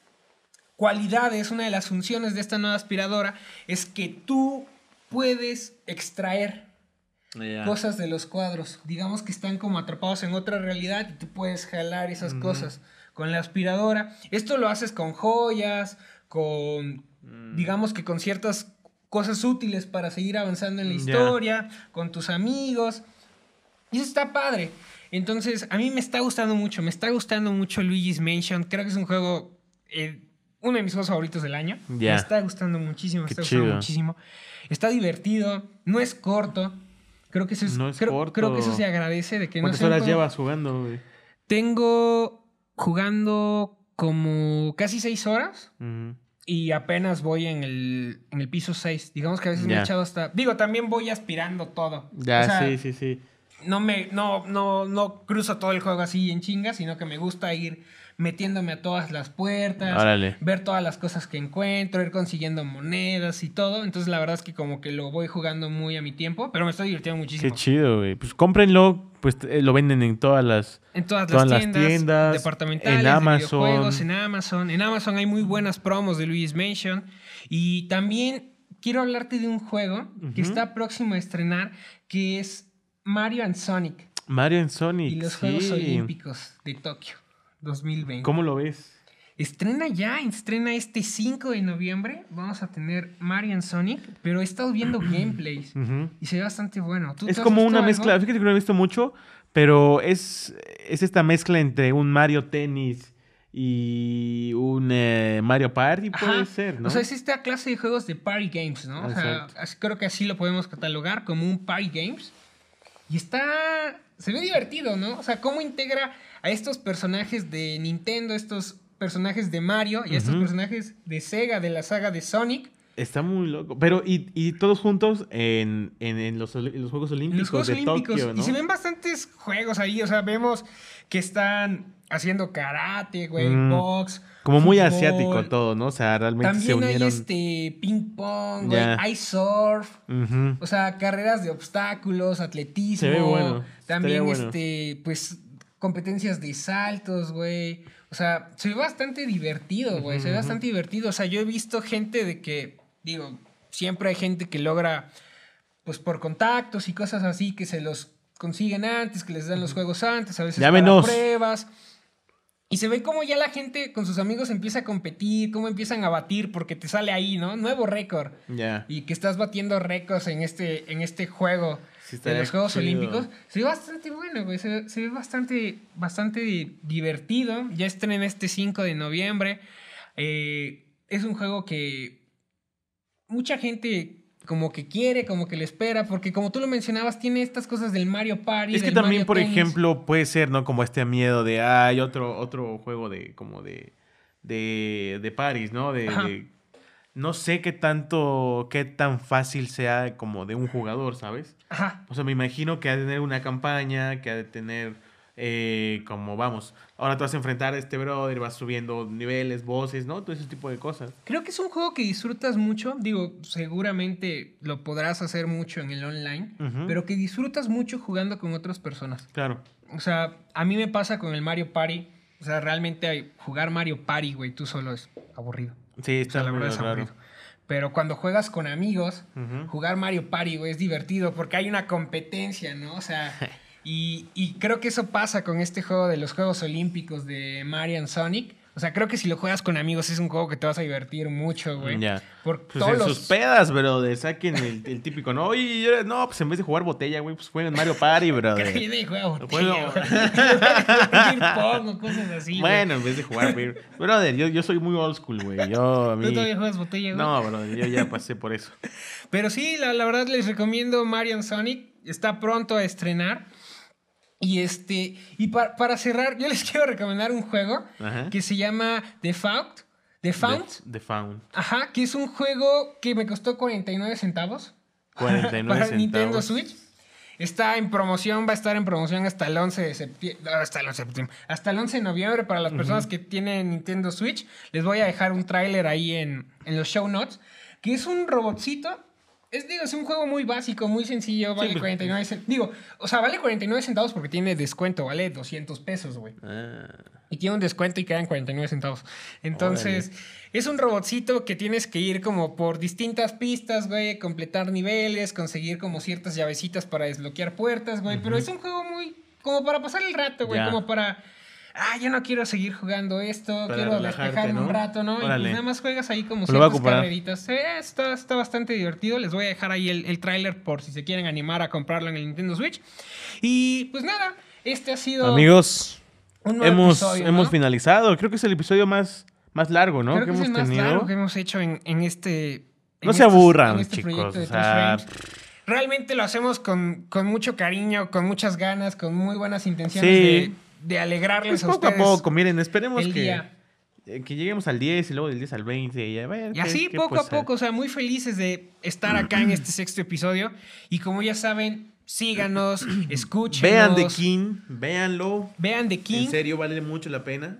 cualidades, una de las funciones de esta nueva aspiradora es que tú puedes extraer cosas de los cuadros. Digamos que están como atrapados en otra realidad y tú puedes jalar esas cosas con la aspiradora. Esto lo haces con joyas, con, Mm. digamos que con ciertas cosas útiles para seguir avanzando en la historia, con tus amigos. Y eso está padre. Entonces, a mí me está gustando mucho, me está gustando mucho Luigi's Mansion. Creo que es un juego, eh, uno de mis juegos favoritos del año. Me está gustando muchísimo, me está gustando muchísimo. Está divertido, no es corto. Creo que eso es, No es creo, corto. creo que eso se agradece de que no ¿Cuántas horas llevas jugando, güey? Tengo jugando como casi seis horas y apenas voy en el, en el piso 6. Digamos que a veces me he echado hasta... Digo, también voy aspirando todo. Ya, O sea, sí, sí, sí. no me no, no, no cruzo todo el juego así en chinga, sino que me gusta ir metiéndome a todas las puertas, Órale. ver todas las cosas que encuentro, ir consiguiendo monedas y todo. Entonces la verdad es que como que lo voy jugando muy a mi tiempo, pero me estoy divirtiendo Qué muchísimo. chido, güey. Pues cómprenlo, pues eh, lo venden en todas las... En todas, Todas las las tiendas, tiendas, departamentales, en Amazon. en Amazon. En Amazon hay muy buenas promos de Luigi's Mansion. Y también quiero hablarte de un juego que está próximo a estrenar, que es Mario and Sonic. Mario en Sonic. Y los sí. Juegos Olímpicos de Tokio 2020. ¿Cómo lo ves? Estrena ya, estrena este 5 de noviembre. Vamos a tener Mario and Sonic, pero he estado viendo gameplays y se ve bastante bueno. ¿Tú- Es tú como una algo? mezcla, fíjate que no he visto mucho, pero es, es esta mezcla entre un Mario Tennis y un eh, Mario Party, puede Ajá. ser, ¿no? O sea, es esta clase de juegos de party games, ¿no? O sea, creo que así lo podemos catalogar como un party games. Y está. Se ve divertido, ¿no? O sea, cómo integra a estos personajes de Nintendo, estos personajes de Mario y a estos personajes de Sega, de la saga de Sonic. Está muy loco. Pero, y, y todos juntos en, en, en los, oli- en los Juegos Olímpicos los Juegos de Olímpicos. Tokio, ¿no? Y se ven bastantes juegos ahí. O sea, vemos que están haciendo karate, güey, Mm. box. Como muy asiático todo, ¿no? O sea, realmente se También hay este ping pong, güey, Ya. hay surf. O sea, carreras de obstáculos, atletismo. Se ve bueno, También, bueno. este, pues, competencias de saltos, güey. O sea, se ve bastante divertido, güey. Se ve bastante divertido. O sea, yo he visto gente de que, digo, siempre hay gente que logra, pues, por contactos y cosas así, que se los consiguen antes, que les dan los juegos antes, a veces Llámenos. para pruebas. Y se ve cómo ya la gente con sus amigos empieza a competir, cómo empiezan a batir, porque te sale ahí, ¿no? Nuevo récord Ya. y que estás batiendo récords en este, en este juego Sí, de los Juegos chido. Olímpicos. Se ve bastante bueno, güey. Se, ve- se ve bastante, bastante divertido. Ya estrena este 5 de noviembre. Eh, es un juego que mucha gente como que quiere, como que le espera, porque como tú lo mencionabas, tiene estas cosas del Mario Party. Es que también, Mario por Tennis. ejemplo, puede ser, ¿no? Como este miedo de, hay otro, otro juego de, como de, de, de Paris, ¿no? De- no sé qué tanto, qué tan fácil sea como de un jugador, ¿sabes? Ajá. O sea, me imagino que ha de tener una campaña, que ha de tener, eh, como, vamos, ahora te vas a enfrentar a este brother, vas subiendo niveles, voces, ¿no? Todo ese tipo de cosas. Creo que es un juego que disfrutas mucho. Digo, seguramente lo podrás hacer mucho en el online, pero que disfrutas mucho jugando con otras personas. Claro. O sea, a mí me pasa con el Mario Party. O sea, realmente jugar Mario Party, güey, tú solo es aburrido. Sí, O sea, está la verdad es raro. aburrido. Pero cuando juegas con amigos, jugar Mario Party, güey, es divertido porque hay una competencia, ¿no? O sea, y, y creo que eso pasa con este juego de los Juegos Olímpicos de Mario and Sonic. O sea, creo que si lo juegas con amigos es un juego que te vas a divertir mucho, güey. Ya. Por Pues todos en los... sus pedas, brother, saquen el, el típico, no, oye, no, pues en vez de jugar botella, güey, pues jueguen Mario Party, brother. Que de juega botella, güey. Cosas así, güey. bueno, en vez de jugar beer. Brother, yo, yo soy muy old school, güey. Yo, a mí... ¿Tú todavía juegas botella, güey? No, brother, yo ya pasé por eso. Pero sí, la, la verdad les recomiendo Marion Sonic. Está pronto a estrenar. Y este. Y pa- para cerrar, yo les quiero recomendar un juego Ajá. que se llama The Found. The Found. The, The Found. Ajá, que es un juego que me costó 49 centavos. 49 para centavos. Nintendo Switch. Está en promoción, va a estar en promoción hasta el 11 de septiembre. Hasta el 11 de septiembre. Hasta el 11 de noviembre para las personas que tienen Nintendo Switch. Les voy a dejar un tráiler ahí en, en los show notes. Que es un robotcito. Es, digo, es un juego muy básico, muy sencillo. Vale pues, 49 centavos. Digo, o sea, vale 49 centavos porque tiene descuento. Vale 200 pesos, güey. Ah, Y tiene un descuento y quedan 49 centavos. Entonces, es un robotcito que tienes que ir como por distintas pistas, güey, completar niveles, conseguir como ciertas llavecitas para desbloquear puertas, güey. Pero es un juego muy como para pasar el rato, güey, como para... Ah, yo no quiero seguir jugando esto, Para quiero despejarme un ¿no? rato, ¿no? Y pues Órale. nada más juegas ahí como ciertas carreritas. Eh, está, está bastante divertido. Les voy a dejar ahí el, el tráiler por si se quieren animar a comprarlo en el Nintendo Switch. Y pues nada, este ha sido... Amigos, un nuevo hemos, episodio, hemos finalizado. Creo que es el episodio más, más largo, ¿no? Creo que que, es hemos el más tenido. largo que hemos hecho en, en este. en No se aburran, este chicos, o sea. Realmente lo hacemos con, con mucho cariño, con muchas ganas, con muy buenas intenciones Sí. de, de alegrarles Pues a poco a ustedes. poco, miren, esperemos que, día. eh, que lleguemos al 10 y luego del 10 al 20 y a ver. Y qué- así, poco a poco, o sea, muy felices de estar acá en este sexto episodio. Y como ya saben, síganos, escúchenos. Vean The King, véanlo. Vean The King. En serio, vale mucho la pena.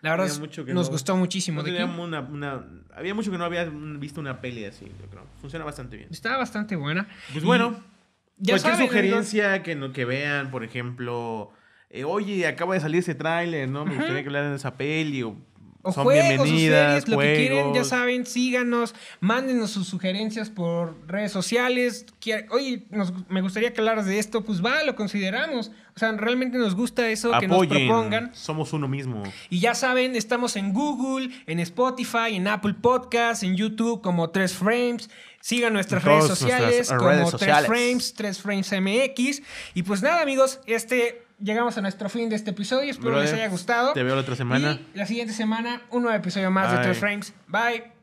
La verdad, Había es- mucho que nos no- gustó muchísimo No The King. teníamos una, una- había mucho que no había visto una peli así, yo creo. Funciona bastante bien. Estaba bastante buena. Pues Y bueno, ya cualquier saben, sugerencia que, no, que vean, por ejemplo, eh, oye, acaba de salir ese tráiler, ¿no? Me gustaría que hablaran de esa peli o, O son juegos, o bienvenidas, series, lo que quieren, ya juegos. saben, síganos, mándenos sus sugerencias por redes sociales. Oye, nos- me gustaría que hablaras de esto, pues va, lo consideramos. O sea, realmente nos gusta eso, que nos propongan. somos uno mismo. Y ya saben, estamos en Google, en Spotify, en Apple Podcasts, en YouTube como 3 Frames. Sigan nuestras redes sociales nuestras como redes 3 sociales. Frames, 3 Frames MX. Y pues nada, amigos, este llegamos a nuestro fin de este episodio. Espero Brother, les haya gustado. te veo la otra semana. Y la siguiente semana, un nuevo episodio más de. 3 Frames. Bye.